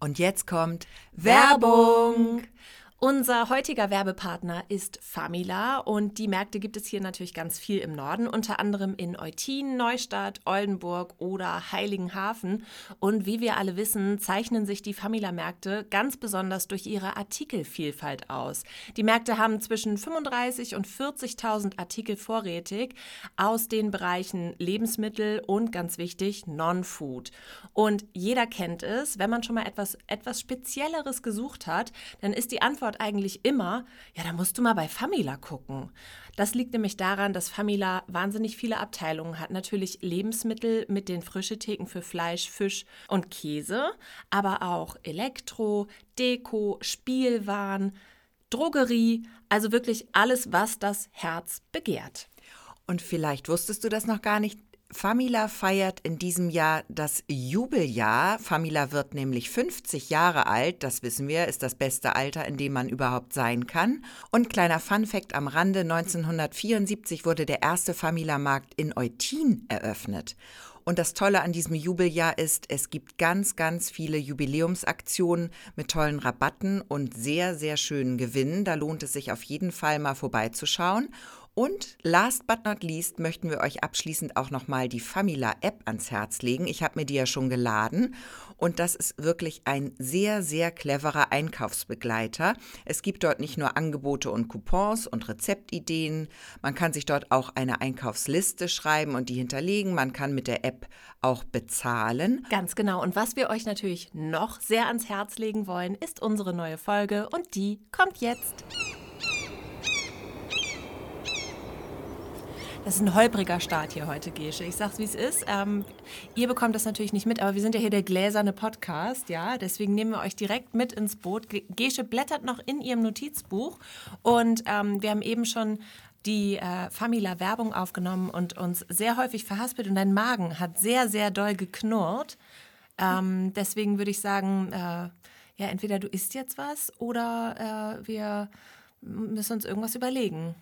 Und jetzt kommt Werbung. Unser heutiger Werbepartner ist Famila und die Märkte gibt es hier natürlich ganz viel im Norden, unter anderem in Eutin, Neustadt, Oldenburg oder Heiligenhafen. Und wie wir alle wissen, zeichnen sich die Famila-Märkte ganz besonders durch ihre Artikelvielfalt aus. Die Märkte haben zwischen 35 und 40.000 Artikel vorrätig aus den Bereichen Lebensmittel und ganz wichtig Non-Food. Und jeder kennt es, wenn man schon mal etwas, etwas Spezielleres gesucht hat, dann ist die Antwort Antwort eigentlich immer, ja, da musst du mal bei Famila gucken. Das liegt nämlich daran, dass Famila wahnsinnig viele Abteilungen hat. Natürlich Lebensmittel mit den frische Theken für Fleisch, Fisch und Käse, aber auch Elektro, Deko, Spielwaren, Drogerie, also wirklich alles, was das Herz begehrt. Und vielleicht wusstest du das noch gar nicht. Famila feiert in diesem Jahr das Jubeljahr. Famila wird nämlich 50 Jahre alt. Das wissen wir, ist das beste Alter, in dem man überhaupt sein kann. Und kleiner Funfact am Rande: 1974 wurde der erste Famila-Markt in Eutin eröffnet. Und das Tolle an diesem Jubeljahr ist, es gibt ganz, ganz viele Jubiläumsaktionen mit tollen Rabatten und sehr, sehr schönen Gewinnen. Da lohnt es sich auf jeden Fall mal vorbeizuschauen. Und last but not least möchten wir euch abschließend auch nochmal die Famila App ans Herz legen. Ich habe mir die ja schon geladen und das ist wirklich ein sehr, sehr cleverer Einkaufsbegleiter. Es gibt dort nicht nur Angebote und Coupons und Rezeptideen, man kann sich dort auch eine Einkaufsliste schreiben und die hinterlegen. Man kann mit der App auch bezahlen. Ganz genau. Und was wir euch natürlich noch sehr ans Herz legen wollen, ist unsere neue Folge und die kommt jetzt. Das ist ein holpriger Start hier heute, Gesche. Ich sag's, wie es ist. Ähm, ihr bekommt das natürlich nicht mit, aber wir sind ja hier der gläserne Podcast, ja. Deswegen nehmen wir euch direkt mit ins Boot. Gesche blättert noch in ihrem Notizbuch und ähm, wir haben eben schon die äh, Famila Werbung aufgenommen und uns sehr häufig verhaspelt und dein Magen hat sehr, sehr doll geknurrt. Ähm, deswegen würde ich sagen, äh, ja, entweder du isst jetzt was oder äh, wir müssen uns irgendwas überlegen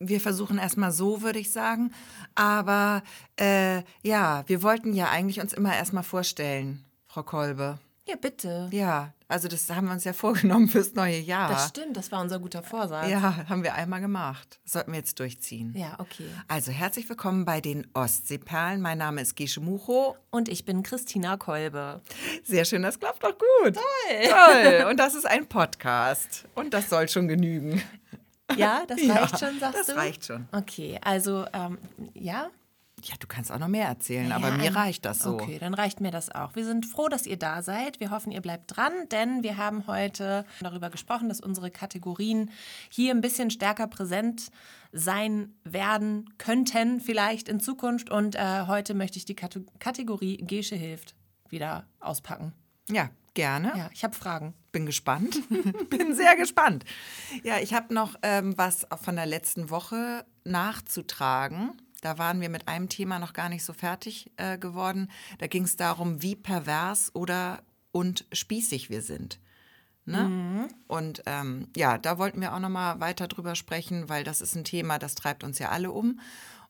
wir versuchen erstmal so, würde ich sagen. Aber äh, ja, wir wollten ja eigentlich uns immer erstmal vorstellen, Frau Kolbe. Ja, bitte. Ja, also das haben wir uns ja vorgenommen fürs neue Jahr. Das stimmt, das war unser guter Vorsatz. Ja, haben wir einmal gemacht. Das sollten wir jetzt durchziehen. Ja, okay. Also herzlich willkommen bei den Ostseeperlen. Mein Name ist Gesche Mucho. Und ich bin Christina Kolbe. Sehr schön, das klappt doch gut. Toll. Toll. Und das ist ein Podcast. Und das soll schon genügen. Ja, das reicht ja, schon, sagst das du? Das reicht schon. Okay, also ähm, ja. Ja, du kannst auch noch mehr erzählen, ja, aber mir reicht das so. Okay, dann reicht mir das auch. Wir sind froh, dass ihr da seid. Wir hoffen, ihr bleibt dran, denn wir haben heute darüber gesprochen, dass unsere Kategorien hier ein bisschen stärker präsent sein werden könnten, vielleicht in Zukunft. Und äh, heute möchte ich die Kategorie Gesche hilft wieder auspacken. Ja, Gerne. Ja, ich habe Fragen. Bin gespannt. Bin sehr gespannt. Ja, ich habe noch ähm, was von der letzten Woche nachzutragen. Da waren wir mit einem Thema noch gar nicht so fertig äh, geworden. Da ging es darum, wie pervers oder und spießig wir sind. Ne? Mhm. Und ähm, ja, da wollten wir auch noch mal weiter drüber sprechen, weil das ist ein Thema, das treibt uns ja alle um.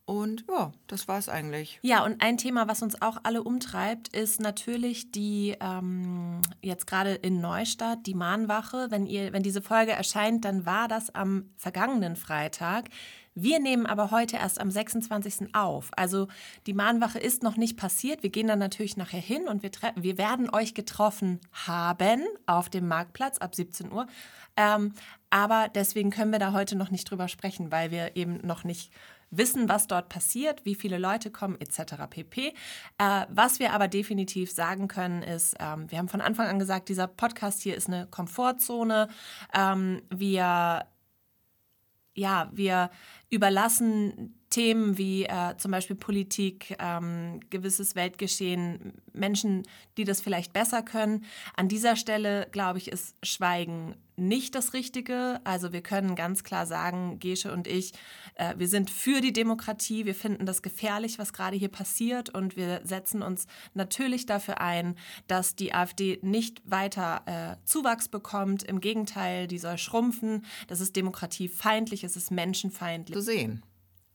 Und ja, das war es eigentlich. Ja, und ein Thema, was uns auch alle umtreibt, ist natürlich die, ähm, jetzt gerade in Neustadt, die Mahnwache. Wenn, ihr, wenn diese Folge erscheint, dann war das am vergangenen Freitag. Wir nehmen aber heute erst am 26. auf. Also die Mahnwache ist noch nicht passiert. Wir gehen dann natürlich nachher hin und wir, wir werden euch getroffen haben auf dem Marktplatz ab 17 Uhr. Ähm, aber deswegen können wir da heute noch nicht drüber sprechen, weil wir eben noch nicht wissen, was dort passiert, wie viele Leute kommen etc. pp. Äh, was wir aber definitiv sagen können, ist, ähm, wir haben von Anfang an gesagt, dieser Podcast hier ist eine Komfortzone. Ähm, wir, ja, wir überlassen Themen wie äh, zum Beispiel Politik, ähm, gewisses Weltgeschehen, Menschen, die das vielleicht besser können. An dieser Stelle, glaube ich, ist Schweigen nicht das Richtige. Also wir können ganz klar sagen, Gesche und ich, äh, wir sind für die Demokratie. Wir finden das gefährlich, was gerade hier passiert. Und wir setzen uns natürlich dafür ein, dass die AfD nicht weiter äh, Zuwachs bekommt. Im Gegenteil, die soll schrumpfen. Das ist demokratiefeindlich, es ist menschenfeindlich. Zu sehen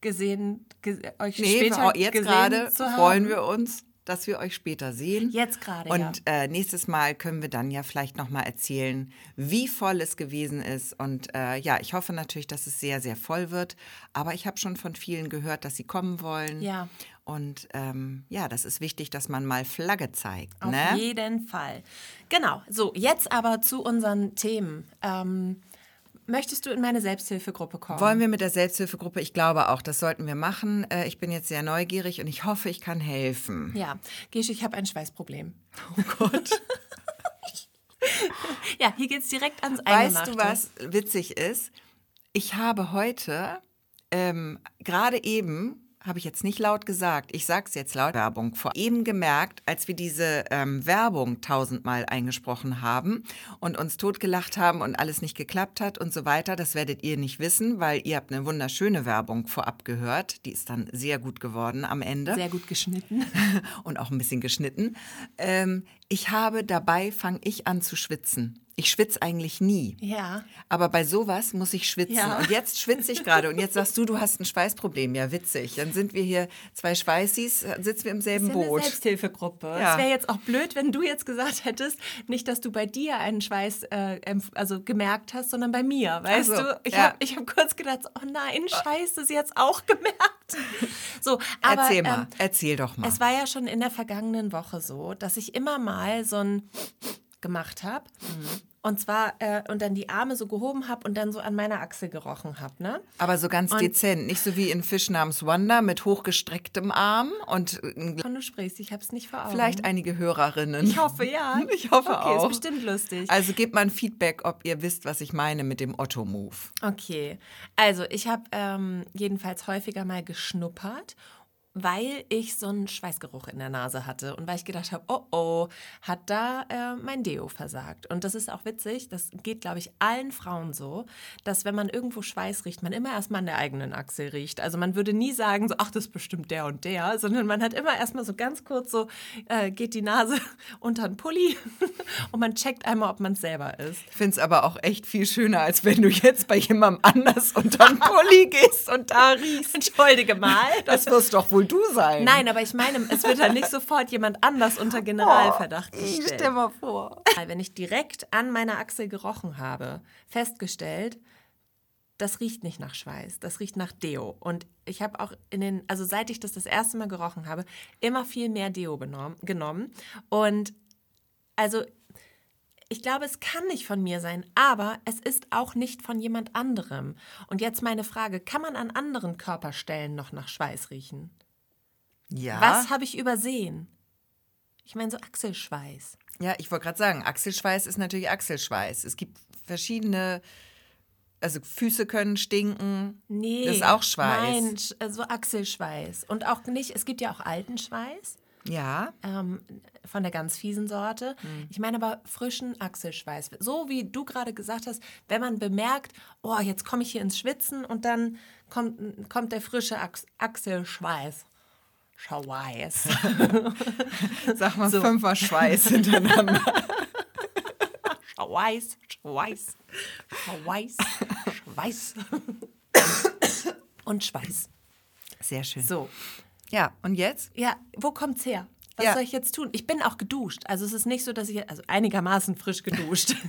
gesehen, ges euch nee, später jetzt gerade freuen wir uns dass wir euch später sehen. Jetzt gerade, Und äh, nächstes Mal können wir dann ja vielleicht noch mal erzählen, wie voll es gewesen ist. Und äh, ja, ich hoffe natürlich, dass es sehr, sehr voll wird. Aber ich habe schon von vielen gehört, dass sie kommen wollen. Ja. Und ähm, ja, das ist wichtig, dass man mal Flagge zeigt. Auf ne? jeden Fall. Genau. So, jetzt aber zu unseren Themen. Ähm, möchtest du in meine Selbsthilfegruppe kommen? Wollen wir mit der Selbsthilfegruppe? Ich glaube auch, das sollten wir machen. Äh, ich bin jetzt sehr neugierig und ich hoffe, ich kann helfen. Ja, Gesch, ich habe ein Schweißproblem. Oh Gott. Ja, hier geht es direkt ans weißt Eingemachte. du, was witzig ist? Ich habe heute, ähm, gerade eben, habe ich jetzt nicht laut gesagt, ich sage es jetzt laut, Werbung. Vor, eben gemerkt, als wir diese ähm, Werbung tausendmal eingesprochen haben und uns totgelacht haben und alles nicht geklappt hat und so weiter, das werdet ihr nicht wissen, weil ihr habt eine wunderschöne Werbung vorab gehört, die ist dann sehr gut geworden am Ende. Sehr gut geschnitten. und auch ein bisschen geschnitten. Ähm, ich habe dabei, fange ich an zu schwitzen. Ich schwitze eigentlich nie. Ja. Aber bei sowas muss ich schwitzen. Ja. Und jetzt schwitze ich gerade. Und jetzt sagst du, du hast ein Schweißproblem. Ja, witzig. Dann sind wir hier zwei Schweißis, sitzen wir im selben Das ist ja eine Boot. Selbsthilfegruppe. Ja. Es wäre jetzt auch blöd, wenn du jetzt gesagt hättest, nicht, dass du bei dir einen Schweiß äh, also gemerkt hast, sondern bei mir. Weißt so, du? Ich ja. habe hab kurz gedacht, oh nein, Scheiße, sie hat es auch gemerkt. So, aber, Erzähl mal, ähm, erzähl doch mal. Es war ja schon in der vergangenen Woche so, dass ich immer mal so ein gemacht habe. Und zwar, äh, und dann die Arme so gehoben habe und dann so an meiner Achsel gerochen habe, ne? Aber so ganz Und- dezent. Nicht so wie in Fisch namens Wanda mit hochgestrecktem Arm und äh, Von du sprichst, ich habe es nicht vor Augen. vielleicht einige Hörerinnen. Ich hoffe, ja. Ich hoffe okay, auch. ist bestimmt lustig. Also gebt mal ein Feedback, ob ihr wisst, was ich meine mit dem Otto-Move. Okay, also ich habe ähm, jedenfalls häufiger mal geschnuppert, weil ich so einen Schweißgeruch in der Nase hatte und weil ich gedacht habe, oh oh, hat da äh, mein Deo versagt. Und das ist auch witzig, das geht, glaube ich, allen Frauen so, dass wenn man irgendwo Schweiß riecht, man immer erstmal an der eigenen Achsel riecht. Also man würde nie sagen, so, ach, das ist bestimmt der und der, sondern man hat immer erstmal so ganz kurz so, äh, geht die Nase unter den Pulli und man checkt einmal, ob man es selber ist. Ich finde es aber auch echt viel schöner, als wenn du jetzt bei jemandem anders unter den Pulli gehst und da riechst. Entschuldige mal. Das wirst doch wohl du sein. Nein, aber ich meine, es wird dann nicht sofort jemand anders unter Generalverdacht Stell gestellt. mal vor. Wenn ich direkt an meiner Achsel gerochen habe, festgestellt, das riecht nicht nach Schweiß, das riecht nach Deo. Und ich habe auch in den, also seit ich das das erste Mal gerochen habe, immer viel mehr Deo benommen, genommen. Und also ich glaube, es kann nicht von mir sein, aber es ist auch nicht von jemand anderem. Und jetzt meine Frage, kann man an anderen Körperstellen noch nach Schweiß riechen? Ja. Was habe ich übersehen? Ich meine so Achselschweiß. Ja, ich wollte gerade sagen, Achselschweiß ist natürlich Achselschweiß. Es gibt verschiedene, also Füße können stinken. Nee. Das ist auch Schweiß. Nein, so Achselschweiß. Und auch nicht, es gibt ja auch alten Schweiß. Ja. Ähm, von der ganz fiesen Sorte. Hm. Ich meine aber frischen Achselschweiß. So wie du gerade gesagt hast, wenn man bemerkt, oh, jetzt komme ich hier ins Schwitzen und dann kommt, kommt der frische Achs Achselschweiß. Schweiß. Sag mal fünfer Schweiß hintereinander. Schweiß, Schweiß, Schweiß, Schweiß. Und Schweiß. Sehr schön. So, Ja, und jetzt? ja, wo kommt's her? Was Ja. soll ich jetzt tun? Ich bin auch geduscht. Also es ist nicht so, dass ich, also einigermaßen frisch geduscht.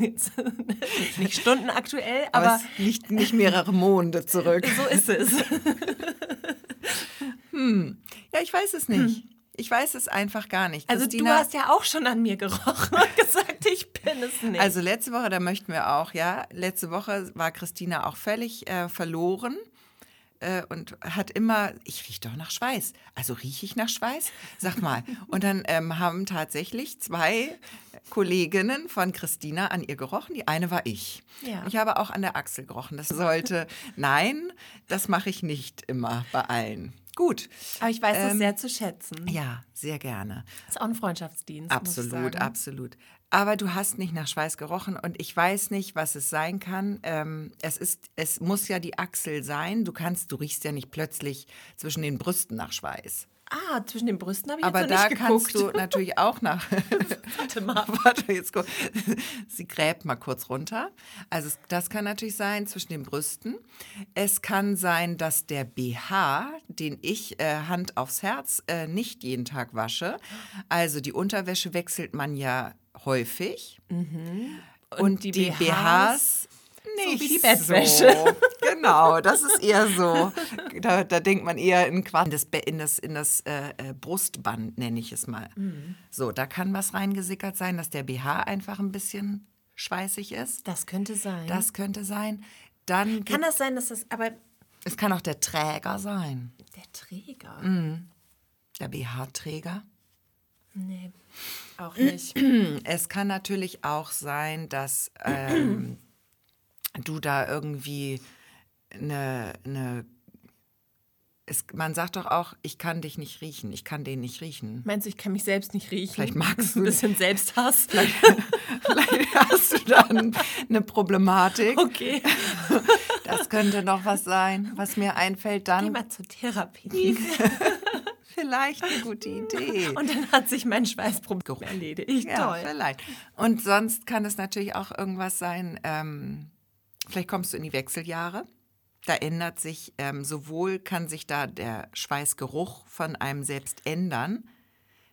Nicht stundenaktuell, Aber aber es liegt nicht mehrere Monde zurück. so ist es. Ja, ich weiß es nicht. Ich weiß es einfach gar nicht. Also Christina, du hast ja auch schon an mir gerochen und gesagt, ich bin es nicht. Also letzte Woche, da möchten wir auch, ja, letzte Woche war Christina auch völlig äh, verloren äh, und hat immer, ich rieche doch nach Schweiß. Also rieche ich nach Schweiß? Sag mal. Und dann ähm, haben tatsächlich zwei Kolleginnen von Christina an ihr gerochen. Die eine war ich. Ja. Ich habe auch an der Achsel gerochen. Das sollte, nein, das mache ich nicht immer bei allen. Gut. aber ich weiß das ähm, sehr zu schätzen. Ja, sehr gerne. Das ist auch ein Freundschaftsdienst. Absolut, absolut. Aber du hast nicht nach Schweiß gerochen und ich weiß nicht, was es sein kann. Ähm, es ist, es muss ja die Achsel sein. Du kannst, du riechst ja nicht plötzlich zwischen den Brüsten nach Schweiß. Ah, zwischen den Brüsten habe ich Aber jetzt noch da nicht kannst geguckt. du natürlich auch nach. Warte mal. Warte, jetzt guck. Sie gräbt mal kurz runter. Also das kann natürlich sein zwischen den Brüsten. Es kann sein, dass der BH, den ich äh, Hand aufs Herz äh, nicht jeden Tag wasche. Also die Unterwäsche wechselt man ja häufig. Und, die die, BHs BHs nicht wie die Bettwäsche. So. Genau, das ist eher so. Da, da denkt man eher in, das, in das, in das äh, äh, Brustband, nenne ich es mal. So, da kann was reingesickert sein, dass der BH einfach ein bisschen schweißig ist. Das könnte sein. Das könnte sein. Dann kann das sein, dass das, aber es kann auch der Träger sein. der Träger? Der BH-Träger. Nee, auch nicht. Es kann natürlich auch sein, dass ähm, du da irgendwie eine, eine es, man sagt doch auch, ich kann dich nicht riechen, ich kann den nicht riechen. Meinst du, ich kann mich selbst nicht riechen? Vielleicht magst du- Ein bisschen Selbsthass. Vielleicht hast du dann eine Problematik. Okay. Das könnte noch was sein, was mir einfällt. Geh Dann mal zur Therapie. vielleicht eine gute Idee. Und dann hat sich mein Schweißproblem erledigt. Ja, Toll. vielleicht. Und sonst kann es natürlich auch irgendwas sein, ähm, vielleicht kommst du in die Wechseljahre. Da ändert sich, ähm, sowohl kann sich da der Schweißgeruch von einem selbst ändern,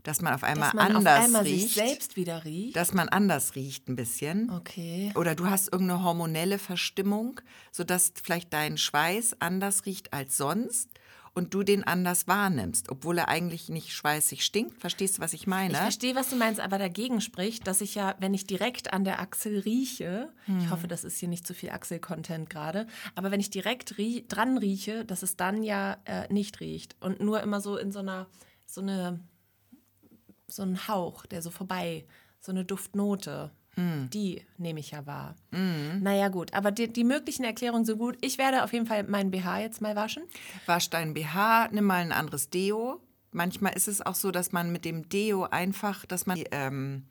dass man auf einmal Dass man anders auf einmal riecht. sich selbst wieder riecht. dass man anders riecht ein bisschen. Okay. Oder du hast irgendeine hormonelle Verstimmung, sodass vielleicht dein Schweiß anders riecht als sonst und du den anders wahrnimmst, obwohl er eigentlich nicht schweißig stinkt. Verstehst du, was ich meine? Ich verstehe, was du meinst, aber dagegen spricht, dass ich ja, wenn ich direkt an der Achsel rieche, ich hoffe, das ist hier nicht zu viel Achsel-Content gerade, aber wenn ich direkt rie dran rieche, dass es dann ja äh, nicht riecht und nur immer so in so einer, so eine, so ein Hauch, der so vorbei, so eine Duftnote. Die nehme ich ja wahr. Naja, gut, aber die, die möglichen Erklärungen sind gut. Ich werde auf jeden Fall meinen BH jetzt mal waschen. Wasch dein BH, nimm mal ein anderes Deo. Manchmal ist es auch so, dass man mit dem Deo einfach, dass man die, ähm,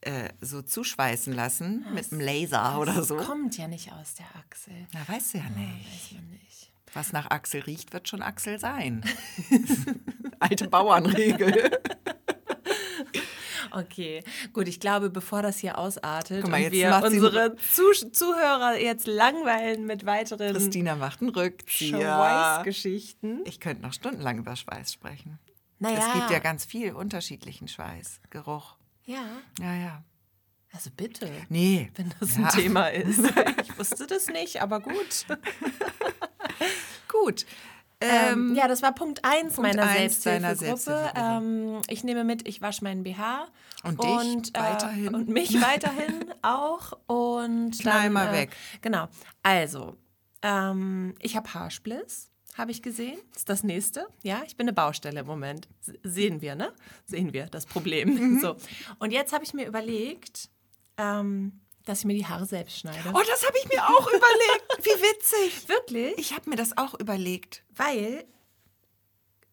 äh, so zuschweißen lassen mit einem Laser oder Das so. kommt ja nicht aus der Achsel. Na, weißt du ja nicht. Weiß man nicht. Was nach Axel riecht, wird schon Axel sein. Alte Bauernregel. Okay, gut, ich glaube, bevor das hier ausartet mal, und wir unsere Zuh Zuhörer jetzt langweilen mit weiteren Christina macht einen Rückzieher. Schweißgeschichten. Ich könnte noch stundenlang über Schweiß sprechen. Naja, Es gibt ja ganz viel unterschiedlichen Schweiß, Geruch. ja, Ja, ja. also bitte, Nee. wenn das Ja. ein Thema ist. Ich wusste das nicht, aber gut. Gut. Ähm, Ähm, ja, das war Punkt 1 Punkt meiner Selbsthilfegruppe. Ähm, ich nehme mit, ich wasche meinen BH. Und dich weiterhin. Äh, und mich weiterhin auch. Und Knall dann, mal äh, weg. Genau. Also, ähm, ich habe Haarspliss. Habe ich gesehen. Das ist das nächste. Ja, ich bin eine Baustelle im Moment. Sehen wir, ne? Sehen wir das Problem. Mhm. So. Und jetzt habe ich mir überlegt, ähm, dass ich mir die Haare selbst schneide. oh, das habe ich mir auch überlegt. Wie witzig. Wirklich? Ich habe mir das auch überlegt. Weil,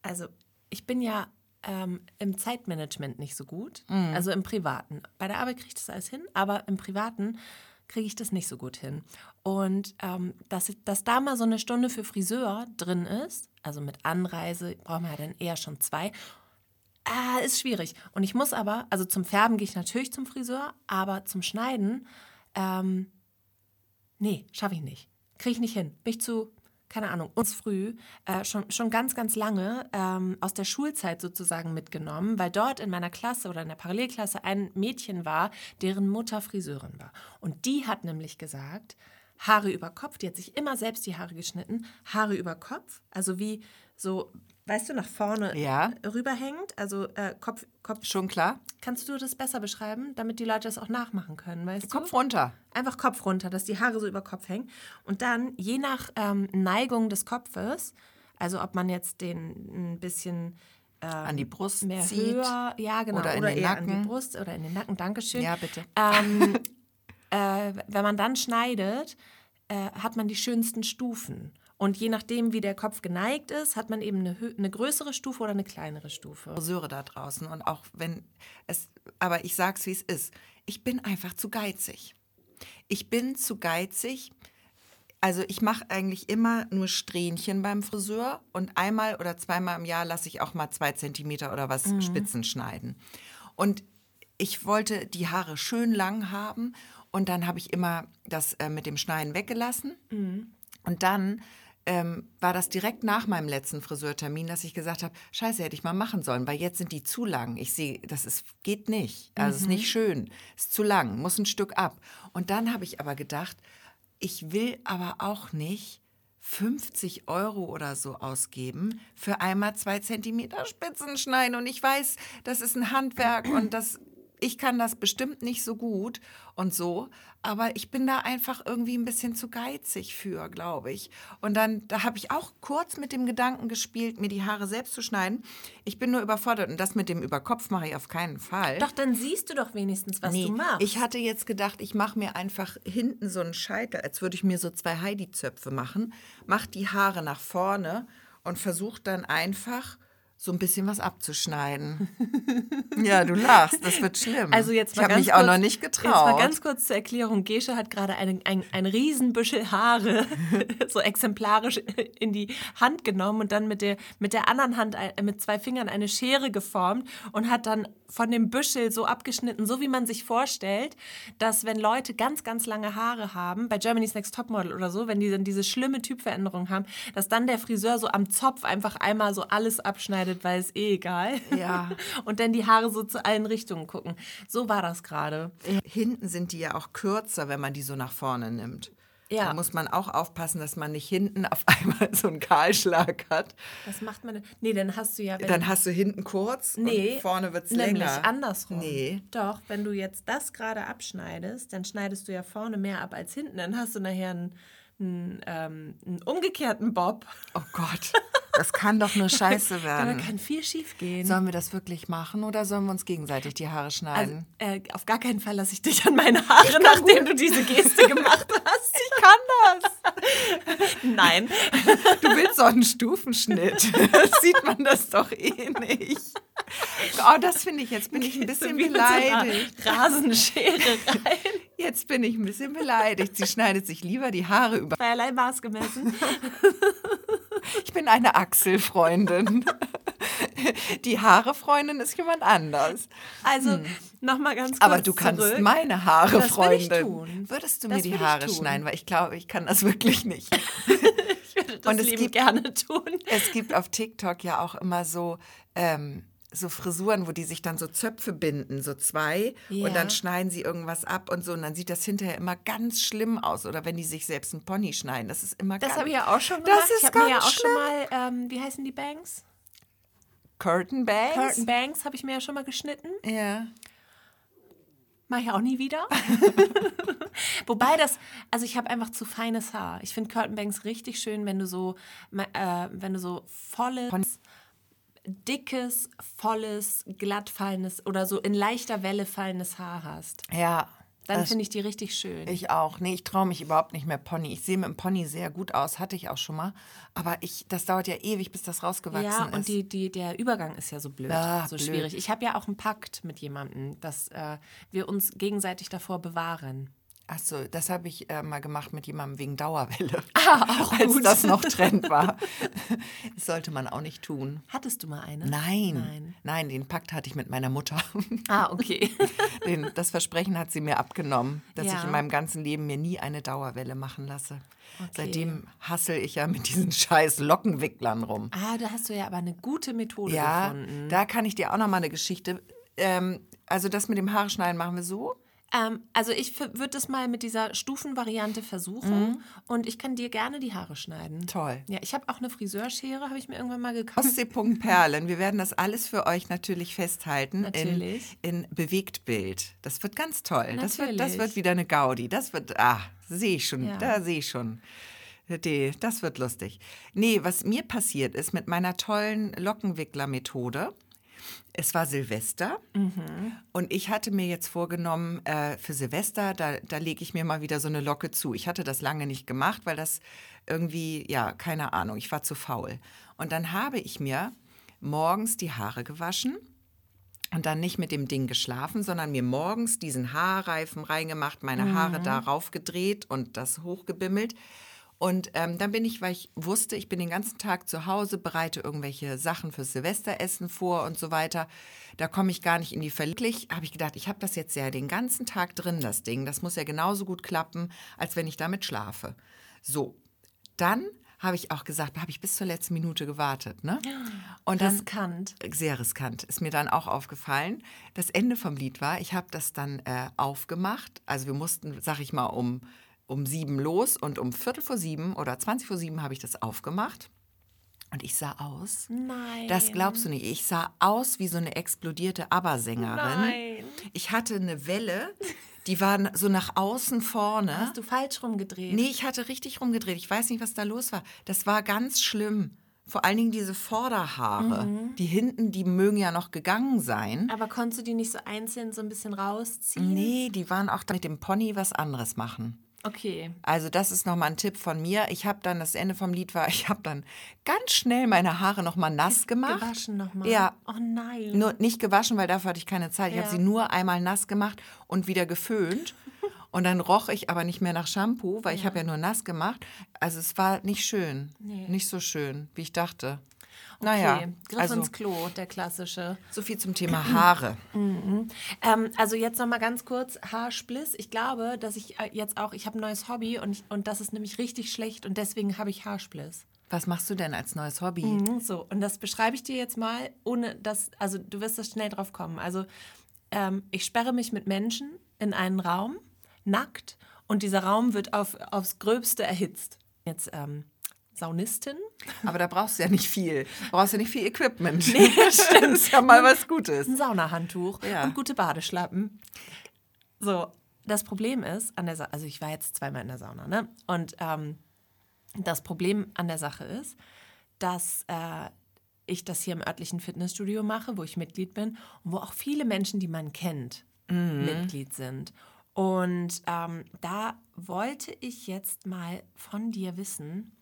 also ich bin ja ähm, im Zeitmanagement nicht so gut, also im Privaten. Bei der Arbeit kriege ich das alles hin, aber im Privaten kriege ich das nicht so gut hin. Und ähm, dass, dass da mal so eine Stunde für Friseur drin ist, also mit Anreise, brauchen wir ja dann eher schon zwei, Ah, ist schwierig. Und ich muss aber, also zum Färben gehe ich natürlich zum Friseur, aber zum Schneiden, ähm, nee, schaffe ich nicht. Kriege ich nicht hin. Bin ich zu, keine Ahnung, uns früh, äh, schon, schon ganz, ganz lange ähm, aus der Schulzeit sozusagen mitgenommen, weil dort in meiner Klasse oder in der Parallelklasse ein Mädchen war, deren Mutter Friseurin war. Und die hat nämlich gesagt, Haare über Kopf, die hat sich immer selbst die Haare geschnitten, Haare über Kopf, also wie so, weißt du, nach vorne Ja. rüberhängend, also äh, Kopf, Kopf. Schon klar? Kannst du das besser beschreiben, damit die Leute das auch nachmachen können, weißt Kopf du? runter. Einfach Kopf runter, dass die Haare so über Kopf hängen. Und dann, je nach ähm, Neigung des Kopfes, also ob man jetzt den ein bisschen ähm, An die Brust mehr zieht. höher, ja genau, Oder oder, in den eher an Nacken. die Brust oder in den Nacken, Dankeschön. Ja, bitte. Ähm, äh, wenn man dann schneidet, äh, hat man die schönsten Stufen. Und je nachdem, wie der Kopf geneigt ist, hat man eben eine, eine größere Stufe oder eine kleinere Stufe. Friseure da draußen und auch wenn es, aber ich sag's wie es ist. Ich bin einfach zu geizig. Ich bin zu geizig. Also ich mache eigentlich immer nur Strähnchen beim Friseur und einmal oder zweimal im Jahr lasse ich auch mal zwei Zentimeter oder was Spitzen schneiden. Und ich wollte die Haare schön lang haben und dann habe ich immer das äh, mit dem Schneiden weggelassen. Und dann ähm, war das direkt nach meinem letzten Friseurtermin, dass ich gesagt habe, scheiße, hätte ich mal machen sollen, weil jetzt sind die zu lang. Ich sehe, das ist, geht nicht. Also ist nicht schön, ist zu lang, muss ein Stück ab. Und dann habe ich aber gedacht, ich will aber auch nicht 50 Euro oder so ausgeben für einmal zwei Zentimeter Spitzen schneiden. Und ich weiß, das ist ein Handwerk und das, ich kann das bestimmt nicht so gut und so. Aber ich bin da einfach irgendwie ein bisschen zu geizig für, glaube ich. Und dann, da habe ich auch kurz mit dem Gedanken gespielt, mir die Haare selbst zu schneiden. Ich bin nur überfordert und das mit dem Überkopf mache ich auf keinen Fall. Doch, dann siehst du doch wenigstens, was Nee, du machst. ich hatte jetzt gedacht, ich mache mir einfach hinten so einen Scheitel, als würde ich mir so zwei Heidi-Zöpfe machen, mach die Haare nach vorne und versuche dann einfach so ein bisschen was abzuschneiden. ja, du lachst, das wird schlimm. Also jetzt mal ich habe mich auch kurz, noch nicht Jetzt getraut. mal ganz kurz zur Erklärung. Gesche hat gerade einen, ein, ein Riesenbüschel Haare so exemplarisch in die Hand genommen und dann mit der, mit der anderen Hand mit zwei Fingern eine Schere geformt und hat dann von dem Büschel so abgeschnitten, so wie man sich vorstellt, dass wenn Leute ganz, ganz lange Haare haben, bei Germany's Next Topmodel oder so, wenn die dann diese schlimme Typveränderung haben, dass dann der Friseur so am Zopf einfach einmal so alles abschneidet, weil es eh egal. Ja. Und dann die Haare so zu allen Richtungen gucken. So war das gerade. Hinten sind die ja auch kürzer, wenn man die so nach vorne nimmt. Ja. Da muss man auch aufpassen, dass man nicht hinten auf einmal so einen Kahlschlag hat. Was macht man denn? Nee, dann hast du ja. Dann hast du hinten kurz nee, und vorne wird es länger. andersrum. Nee. Doch, wenn du jetzt das gerade abschneidest, dann schneidest du ja vorne mehr ab als hinten. Dann hast du nachher einen, einen, ähm, einen umgekehrten Bob. Oh Gott, das kann doch nur scheiße Da werden. kann viel schief gehen. Sollen wir das wirklich machen oder sollen wir uns gegenseitig die Haare also, schneiden? äh, auf gar keinen Fall lasse ich dich an meine Haare, nachdem du diese Geste gemacht hast. ich kann das. Nein. Du willst doch einen Stufenschnitt. Das sieht man das doch eh nicht. Oh, das finde ich, jetzt bin ich ein bisschen so beleidigt. Rasenschere rein. Jetzt bin ich ein bisschen beleidigt. Sie schneidet sich lieber die Haare über. Zweierlei Maß gemessen. Ich bin eine Achselfreundin. Die Haarefreundin ist jemand anders. Also, nochmal ganz kurz Hm. Aber du kannst zurück. meine Haare, Das Freundin. Würdest du Das mir die Haare schneiden? Weil ich glaube, ich kann das wirklich nicht. Ich würde das Und es gibt- gerne tun. Es gibt auf TikTok ja auch immer so, ähm, so Frisuren, wo die sich dann so Zöpfe binden, so zwei, Ja. und dann schneiden sie irgendwas ab und so. Und dann sieht das hinterher immer ganz schlimm aus. Oder wenn die sich selbst einen Pony schneiden. Das ist immer Das ganz. habe ich ja auch schon Das gemacht. ist ich habe mir ja auch schon mal, ähm, wie heißen die Bangs? Curtain Bangs. Curtain Bangs habe ich mir ja schon mal geschnitten. Ja. Mache ich auch nie wieder. Wobei das, also ich habe einfach zu feines Haar. Ich finde Curtain Bangs richtig schön, wenn du so, äh, wenn du so volles, dickes, volles, glatt fallendes oder so in leichter Welle fallendes Haar hast. Ja. Dann finde ich die richtig schön. Ich auch. Nee, ich traue mich überhaupt nicht mehr Pony. Ich sehe mit dem Pony sehr gut aus, hatte ich auch schon mal. Aber ich, das dauert ja ewig, bis das rausgewachsen Ja, ist. und die, die, der Übergang ist ja so blöd, Ah, so blöd. schwierig. Ich habe ja auch einen Pakt mit jemandem, dass äh, wir uns gegenseitig davor bewahren. Achso, das habe ich äh, mal gemacht mit jemandem wegen Dauerwelle. Ah, auch Als gut. das noch Trend war. Das sollte man auch nicht tun. Hattest du mal eine? Nein, Nein. nein, den Pakt hatte ich mit meiner Mutter. Ah, okay. Den, das Versprechen hat sie mir abgenommen, dass Ja. ich in meinem ganzen Leben mir nie eine Dauerwelle machen lasse. Seitdem hassel ich ja mit diesen scheiß Lockenwicklern rum. ah, da hast du ja aber eine gute Methode Ja, gefunden. da kann ich dir auch noch mal eine Geschichte. Ähm, also das mit dem Haare schneiden machen wir so. Ähm, also ich würde das mal mit dieser Stufenvariante versuchen und ich kann dir gerne die Haare schneiden. Mhm. Toll. Ja, ich habe auch eine Friseurschere, habe ich mir irgendwann mal gekauft. Ostsee.perlen. Perlen. Wir werden das alles für euch natürlich festhalten Natürlich. in, in Bewegtbild. Das wird ganz toll. Das wird, das Natürlich. wird wieder eine Gaudi. Das wird, ah, sehe ich schon, Ja. da sehe ich schon. Die, das wird lustig. Nee, was mir passiert ist mit meiner tollen Lockenwickler-Methode, es war Silvester und ich hatte mir jetzt vorgenommen, äh, für Silvester, da, da lege ich mir mal wieder so eine Locke zu. Ich hatte das lange nicht gemacht, weil das irgendwie, ja, keine Ahnung, ich war zu faul. Und dann habe ich mir morgens die Haare gewaschen und dann nicht mit dem Ding geschlafen, sondern mir morgens diesen Haarreifen reingemacht, meine Haare darauf gedreht und das hochgebimmelt. Und ähm, dann bin ich, weil ich wusste, ich bin den ganzen Tag zu Hause, bereite irgendwelche Sachen fürs Silvesteressen vor und so weiter. Da komme ich gar nicht in die Verlieblich. Habe ich gedacht, ich habe das jetzt ja den ganzen Tag drin, das Ding. Das muss ja genauso gut klappen, als wenn ich damit schlafe. So, dann habe ich auch gesagt, habe ich bis zur letzten Minute gewartet. Ne? Und dann, Riskant. Sehr riskant, ist mir dann auch aufgefallen. Das Ende vom Lied war, ich habe das dann äh, aufgemacht. Also wir mussten, sag ich mal, um, um sieben los und um Viertel vor sieben oder 20 vor sieben habe ich das aufgemacht. Und ich sah aus. Nein. Das glaubst du nicht. Ich sah aus wie so eine explodierte ABBA-Sängerin. Nein. Ich hatte eine Welle, die war so nach außen vorne. Hast du falsch rumgedreht? Nee, ich hatte richtig rumgedreht. Ich weiß nicht, was da los war. Das war ganz schlimm. Vor allen Dingen diese Vorderhaare. Mhm. Die hinten, die mögen ja noch gegangen sein. Aber konntest du die nicht so einzeln so ein bisschen rausziehen? Nee, die waren auch mit dem Pony was anderes machen. Okay. Also das ist nochmal ein Tipp von mir. Ich habe dann, das Ende vom Lied war, ich habe dann ganz schnell meine Haare nochmal nass gemacht. Gewaschen nochmal? Ja. Oh nein. Nur nicht gewaschen, weil dafür hatte ich keine Zeit. Ich Ja. habe sie nur einmal nass gemacht und wieder geföhnt. Und dann roch ich aber nicht mehr nach Shampoo, weil ich habe ja nur nass gemacht. Also es war nicht schön. Nee. Nicht so schön, wie ich dachte. Okay. Naja, Griff also ins Klo, der klassische. so viel zum Thema Haare. Ähm, also jetzt noch mal ganz kurz Haarspliss. Ich glaube, dass ich äh, jetzt auch, ich habe ein neues Hobby und, und das ist nämlich richtig schlecht und deswegen habe ich Haarspliss. Was machst du denn als neues Hobby? Mhm, So, und das beschreibe ich dir jetzt mal, ohne dass, also du wirst das schnell drauf kommen. Also ähm, ich sperre mich mit Menschen in einen Raum, nackt, und dieser Raum wird auf, aufs Gröbste erhitzt. Jetzt ähm, Saunistin. Aber da brauchst du ja nicht viel. Du brauchst ja nicht viel Equipment. Nee, das ist ja mal was Gutes. ein Saunahandtuch Ja. und gute Badeschlappen. So, das Problem ist, an der Sa also ich war jetzt zweimal in der Sauna, ne? Und ähm, das Problem an der Sache ist, dass äh, ich das hier im örtlichen Fitnessstudio mache, wo ich Mitglied bin und wo auch viele Menschen, die man kennt, Mitglied sind. Und ähm, da wollte ich jetzt mal von dir wissen,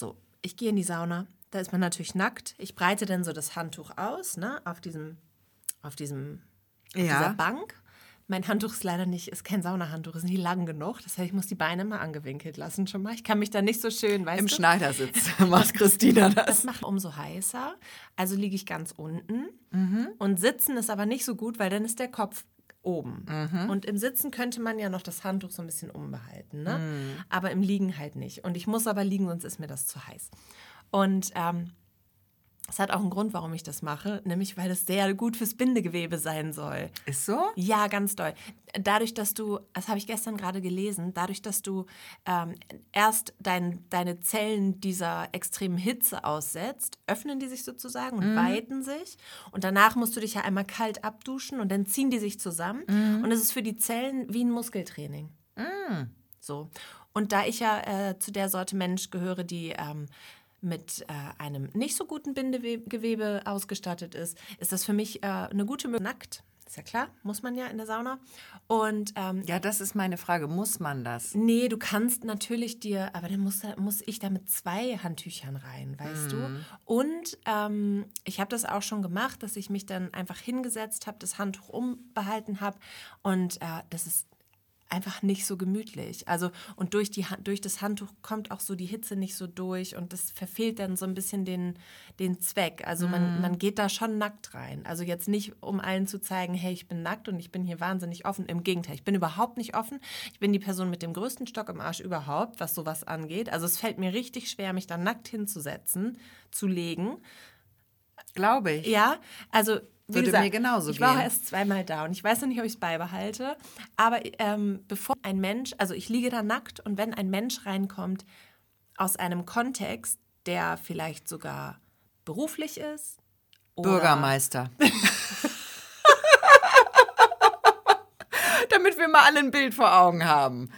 so, ich gehe in die Sauna. Da ist man natürlich nackt. Ich breite dann so das Handtuch aus, ne, auf diesem, auf diesem, auf Ja. dieser Bank. Mein Handtuch ist leider nicht, ist kein Saunahandtuch, ist nicht lang genug. Das heißt, ich muss die Beine mal angewinkelt lassen schon mal. Ich kann mich da nicht so schön, weißt Im du? Schneidersitz macht Christina Das das. macht umso heißer. Also liege ich ganz unten. Mhm. Und sitzen ist aber nicht so gut, weil dann ist der Kopf oben. Mhm. Und im Sitzen könnte man ja noch das Handtuch so ein bisschen umbehalten. Ne? Mhm. Aber im Liegen halt nicht. Und ich muss aber liegen, sonst ist mir das zu heiß. Und ähm, es hat auch einen Grund, warum ich das mache, nämlich weil es sehr gut fürs Bindegewebe sein soll. Ist so? Ja, ganz doll. Dadurch, dass du, das habe ich gestern gerade gelesen, dadurch, dass du ähm, erst dein, deine Zellen dieser extremen Hitze aussetzt, öffnen die sich sozusagen und weiten sich. Und danach musst du dich ja einmal kalt abduschen und dann ziehen die sich zusammen. Und es ist für die Zellen wie ein Muskeltraining. So. Und da ich ja äh, zu der Sorte Mensch gehöre, die ähm, mit äh, einem nicht so guten Bindegewebe ausgestattet ist, ist das für mich äh, eine gute Möglichkeit. Nackt, ist ja klar, muss man ja in der Sauna. Und ähm, Ja, das ist meine Frage. Muss man das? nee, du kannst natürlich dir, aber dann muss, muss ich da mit zwei Handtüchern rein, weißt du? Und ähm, ich habe das auch schon gemacht, dass ich mich dann einfach hingesetzt habe, das Handtuch umbehalten habe und äh, das ist einfach nicht so gemütlich. Also und durch, die, durch das Handtuch kommt auch so die Hitze nicht so durch und das verfehlt dann so ein bisschen den, den Zweck. Also man, man geht da schon nackt rein. Also jetzt nicht, um allen zu zeigen, hey, ich bin nackt und ich bin hier wahnsinnig offen. Im Gegenteil, ich bin überhaupt nicht offen. Ich bin die Person mit dem größten Stock im Arsch überhaupt, was sowas angeht. Also es fällt mir richtig schwer, mich da nackt hinzusetzen, zu legen. Glaube ich. Ja, also Würde gesagt, mir genauso ich war auch gehen. erst zweimal da und ich weiß noch nicht, ob ich es beibehalte. Aber ähm, bevor ein Mensch, also ich liege da nackt und wenn ein Mensch reinkommt aus einem Kontext, der vielleicht sogar beruflich ist, Bürgermeister. Damit wir mal alle ein Bild vor Augen haben.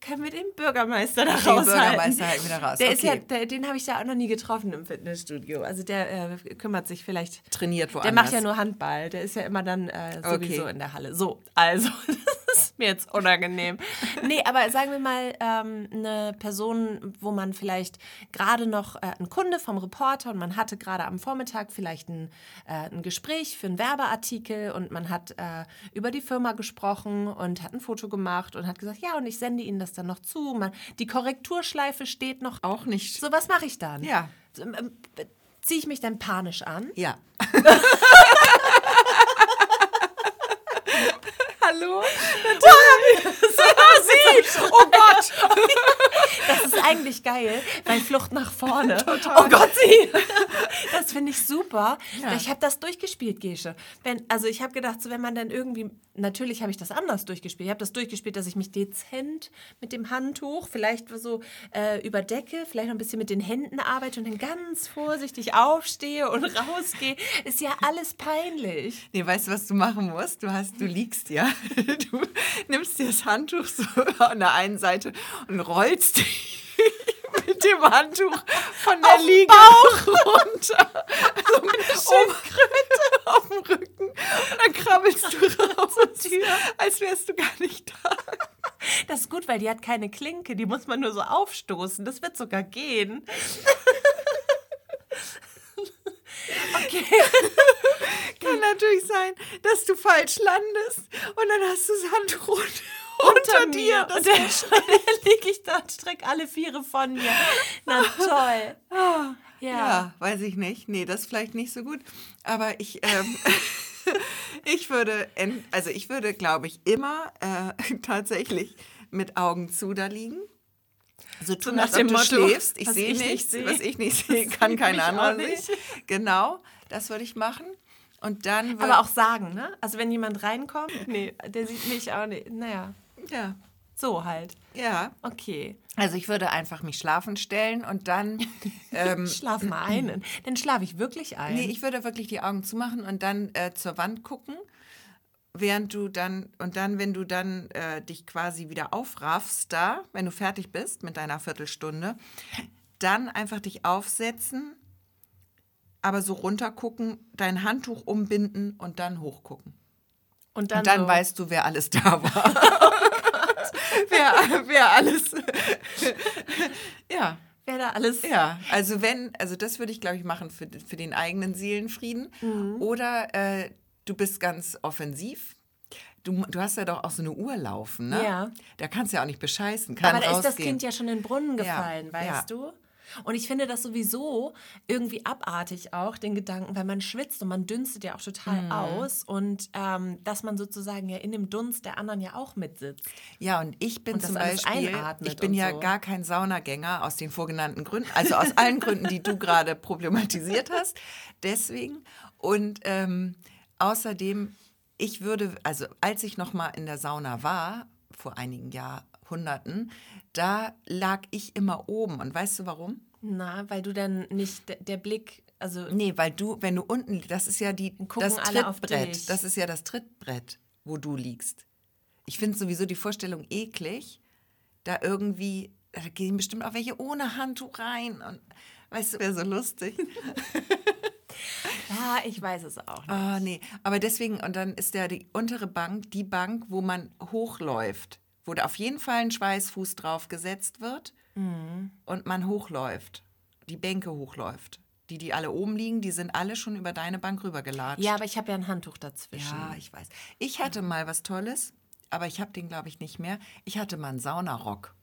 Können wir den Bürgermeister da Den raushalten? Bürgermeister halten wir da raus. Der ist ja, Okay. der, den habe ich da auch noch nie getroffen im Fitnessstudio. Also der äh, kümmert sich vielleicht Trainiert Der woanders. macht ja nur Handball. Der ist ja immer dann äh, sowieso Okay. in der Halle. So, also, ist mir jetzt unangenehm. Nee, aber sagen wir mal, ähm, eine Person, wo man vielleicht gerade noch äh, ein Kunde vom Reporter und man hatte gerade am Vormittag vielleicht ein, äh, ein Gespräch für einen Werbeartikel und man hat äh, über die Firma gesprochen und hat ein Foto gemacht und hat gesagt, ja, und ich sende Ihnen das dann noch zu. Man, die Korrekturschleife steht noch. Auch nicht. So, was mache ich dann? Ja. Ähm, Ziehe ich mich dann panisch an? Ja. Hallo? sie! Oh Gott! Eigentlich geil, weil Flucht nach vorne. Total. Oh Gott, sie! Das finde ich super. Ja. Ich habe das durchgespielt, Gesche. Wenn, also ich habe gedacht, so wenn man dann irgendwie, natürlich habe ich das anders durchgespielt. Ich habe das durchgespielt, dass ich mich dezent mit dem Handtuch vielleicht so äh, überdecke, vielleicht noch ein bisschen mit den Händen arbeite und dann ganz vorsichtig aufstehe und rausgehe. Ist ja alles peinlich. Nee, weißt du, was du machen musst? Du hast, du liegst ja. Du nimmst dir das Handtuch so an der einen Seite und rollst dich mit dem Handtuch von der Auf Liege runter. Also oben auf dem Rücken. Und dann krabbelst du raus, als wärst du gar nicht da. Das ist gut, weil die hat keine Klinke, die muss man nur so aufstoßen. Das wird sogar gehen. Okay. Kann natürlich sein, dass du falsch landest und dann hast du das Handtuch unter, Unter unter dir. Und dann liege ich da und strecke alle Viere von mir. Na toll. Ja. Ja, weiß ich nicht. Nee, das ist vielleicht nicht so gut. Aber ich, ähm, ich würde, also ich würde, glaube ich, immer äh, tatsächlich mit Augen zu da liegen. So tun, nach als ob du Motto, schläfst. Ich sehe ich nicht nichts, sehe, was ich nicht sehe, kann kein anderer nicht. sehen. Genau, das würde ich machen. Und dann Aber auch sagen, ne? Also wenn jemand reinkommt, nee, der sieht mich auch nicht. Naja, ja, so halt. ja. Okay. Also ich würde einfach mich schlafen stellen und dann ähm, Schlaf mal ein. Dann schlafe ich wirklich ein. Nee, ich würde wirklich die Augen zumachen und dann äh, zur Wand gucken, während du dann, und dann, wenn du dann äh, dich quasi wieder aufraffst da, wenn du fertig bist mit deiner Viertelstunde, dann einfach dich aufsetzen, aber so runtergucken, dein Handtuch umbinden und dann hochgucken. Und dann, Und dann so, weißt du, wer alles da war. wer, wer alles. ja. wer da alles. Ja, also wenn, also das würde ich, glaube ich, machen für, für den eigenen Seelenfrieden. Mhm. Oder äh, du bist ganz offensiv. Du, du hast ja doch auch so eine Uhr laufen, ne? Ja. Da kannst du ja auch nicht bescheißen. Kann Aber da ist das rausgehen. Kind ja schon in den Brunnen Ja, gefallen, weißt ja. du? Und ich finde das sowieso irgendwie abartig auch, den Gedanken, weil man schwitzt und man dünstet ja auch total Mhm. aus und ähm, dass man sozusagen ja in dem Dunst der anderen ja auch mitsitzt. Ja, und ich bin Und zum Beispiel, ich bin ja so. gar kein Saunagänger aus den vorgenannten Gründen, also aus allen Gründen, die du gerade problematisiert hast. Deswegen. Und ähm, außerdem, ich würde, also als ich noch mal in der Sauna war, vor einigen Jahrhunderten, da lag ich immer oben. Und weißt du warum? Na, weil du dann nicht der, Blick, also Nee, weil du, wenn du unten, das ist ja die, das Trittbrett. Das ist ja das Trittbrett, wo du liegst. Ich finde sowieso die Vorstellung eklig, da irgendwie, da gehen bestimmt auch welche ohne Handtuch rein. Und weißt du, wäre so lustig. ja, ich weiß es auch nicht. Ah, nee. Aber deswegen, und dann ist ja die untere Bank die Bank, wo man hochläuft, wo da auf jeden Fall ein Schweißfuß drauf gesetzt wird Mhm. und man hochläuft, die Bänke hochläuft. Die, die alle oben liegen, die sind alle schon über deine Bank rübergelatscht. Ja, aber ich habe ja ein Handtuch dazwischen. Ja, ich weiß. Ich hatte mal was Tolles, aber ich habe den, glaube ich, nicht mehr. Ich hatte mal einen Saunarock.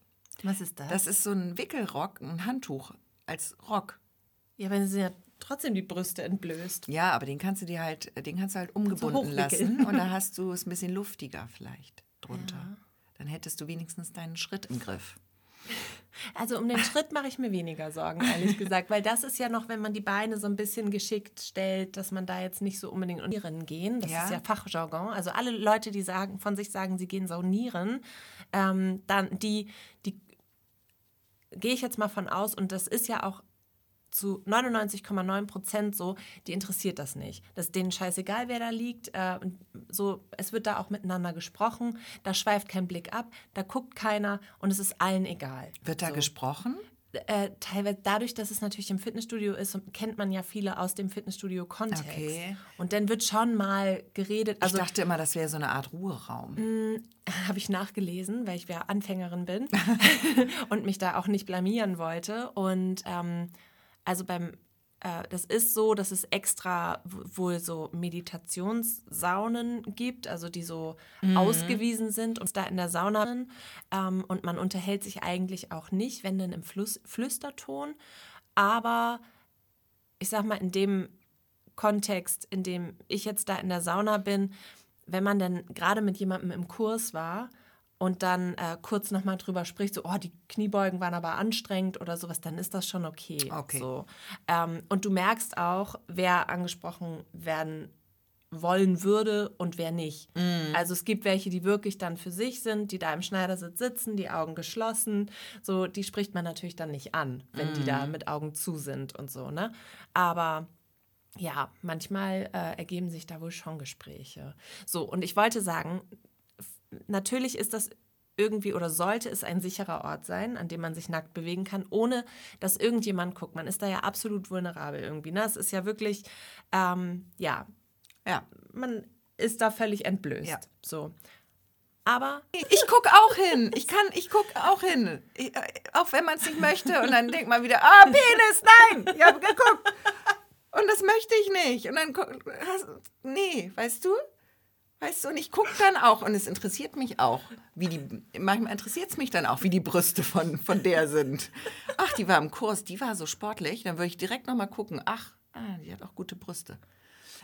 Was ist das? Das ist so ein Wickelrock, ein Handtuch als Rock. ja, dann sind ja trotzdem die Brüste entblößt. Ja, aber den kannst du dir halt, den kannst du halt umgebunden hochwickeln. lassen und da hast du es ein bisschen luftiger vielleicht drunter. Dann hättest du wenigstens deinen Schritt im Griff. Also um den Schritt mache ich mir weniger Sorgen, ehrlich gesagt, weil das ist ja noch, wenn man die Beine so ein bisschen geschickt stellt, dass man da jetzt nicht so unbedingt saunieren gehen. Das Ja. ist ja Fachjargon. Also alle Leute, die sagen, von sich sagen, sie gehen saunieren, ähm, dann die, die gehe ich jetzt mal von aus und das ist ja auch zu 99,9 Prozent so, die interessiert das nicht. Das ist denen scheißegal, wer da liegt. Äh, und so, es wird da auch miteinander gesprochen. Da schweift kein Blick ab, da guckt keiner und es ist allen egal. Wird da so. gesprochen? äh, teilweise dadurch, dass es natürlich im Fitnessstudio ist, kennt man ja viele aus dem Fitnessstudio-Kontext. Okay. Und dann wird schon mal geredet. Also, ich dachte immer, das wäre so eine Art Ruheraum. Mm, Habe ich nachgelesen, weil ich ja Anfängerin bin und mich da auch nicht blamieren wollte. Und ähm, also beim äh, das ist so, dass es extra wohl so Meditationssaunen gibt, also die so mhm. ausgewiesen sind und da in der Sauna ähm, und man unterhält sich eigentlich auch nicht, wenn denn im Fluss, Flüsterton. Aber ich sag mal, in dem Kontext, in dem ich jetzt da in der Sauna bin, wenn man dann gerade mit jemandem im Kurs war, und dann äh, kurz nochmal drüber spricht, so, oh, die Kniebeugen waren aber anstrengend oder sowas, dann ist das schon okay. okay. So. Ähm, und du merkst auch, wer angesprochen werden wollen würde und wer nicht. Mm. Also es gibt welche, die wirklich dann für sich sind, die da im Schneidersitz sitzen, die Augen geschlossen. So, die spricht man natürlich dann nicht an, wenn mm. die da mm. mit Augen zu sind und so, ne? Aber ja, manchmal äh, ergeben sich da wohl schon Gespräche. So, und ich wollte sagen, natürlich ist das irgendwie oder sollte es ein sicherer Ort sein, an dem man sich nackt bewegen kann, ohne dass irgendjemand guckt. Man ist da ja absolut vulnerabel irgendwie. Ne? Es ist ja wirklich, ähm, ja, ja, man ist da völlig entblößt. Ja. So. Aber ich gucke auch hin. Ich kann, ich gucke auch hin. Ich, äh, auch wenn man es nicht möchte. Und dann denkt man wieder, ah, Penis, nein, ich habe geguckt. Und das möchte ich nicht. Und dann, nee, weißt du? Weißt du, und ich gucke dann auch, und es interessiert mich auch, wie die, manchmal interessiert es mich dann auch, wie die Brüste von, von der sind. Ach, die war im Kurs, die war so sportlich, dann würde ich direkt nochmal gucken, ach, ah, die hat auch gute Brüste.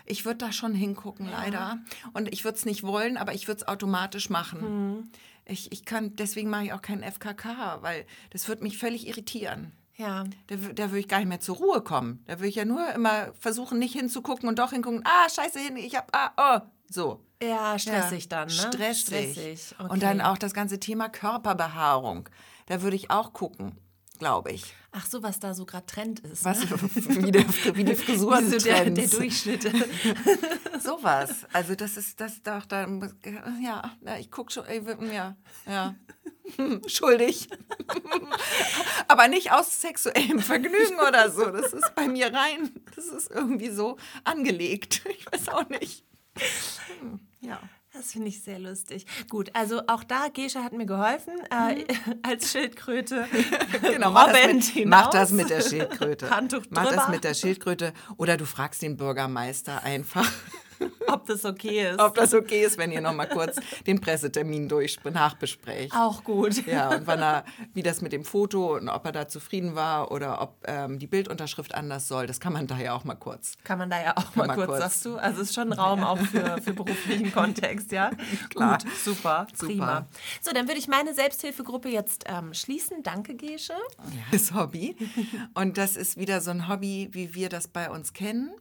Ich würde da schon hingucken, ja. leider. Und ich würde es nicht wollen, aber ich würde es automatisch machen. Mhm. Ich, ich kann, deswegen mache ich auch keinen FKK, weil das würde mich völlig irritieren. Ja. Da, da würde ich gar nicht mehr zur Ruhe kommen. Da würde ich ja nur immer versuchen, nicht hinzugucken und doch hingucken. Ah, scheiße, hin, ich hab, ah, oh, so. Ja, stressig ja, dann, ne? Stressig. stressig. Okay. Und dann auch das ganze Thema Körperbehaarung. Da würde ich auch gucken, glaube ich. Ach so, was da so gerade Trend ist. Was, ne? wie, der, wie die Frisuren so der, der Durchschnitt. Sowas. Also das ist das doch da ja, ich gucke schon ja, ja. Schuldig. Aber nicht aus sexuellem Vergnügen oder so. Das ist bei mir rein. Das ist irgendwie so angelegt. Ich weiß auch nicht. Ja. Das finde ich sehr lustig. Gut, also auch da, Gesche hat mir geholfen, äh, mhm. als Schildkröte. genau, mach das, mit, mach das, mit, der Schildkröte. Handtuch drüber. Mach das mit der Schildkröte. Oder du fragst den Bürgermeister einfach. ob das okay ist. Ob das okay ist, wenn ihr noch mal kurz den Pressetermin durch nachbesprecht. Auch gut. Ja, und wann er, wie das mit dem Foto und ob er da zufrieden war oder ob ähm, die Bildunterschrift anders soll, das kann man da ja auch mal kurz. Kann man da ja auch mal, mal kurz, kurz, sagst du? Also es ist schon Raum auch für, für beruflichen Kontext, ja? Klar. Gut, super, prima. Super. So, dann würde ich meine Selbsthilfegruppe jetzt ähm, schließen. Danke, Gesche. Ja, das Hobby. Und das ist wieder so ein Hobby, wie wir das bei uns kennen.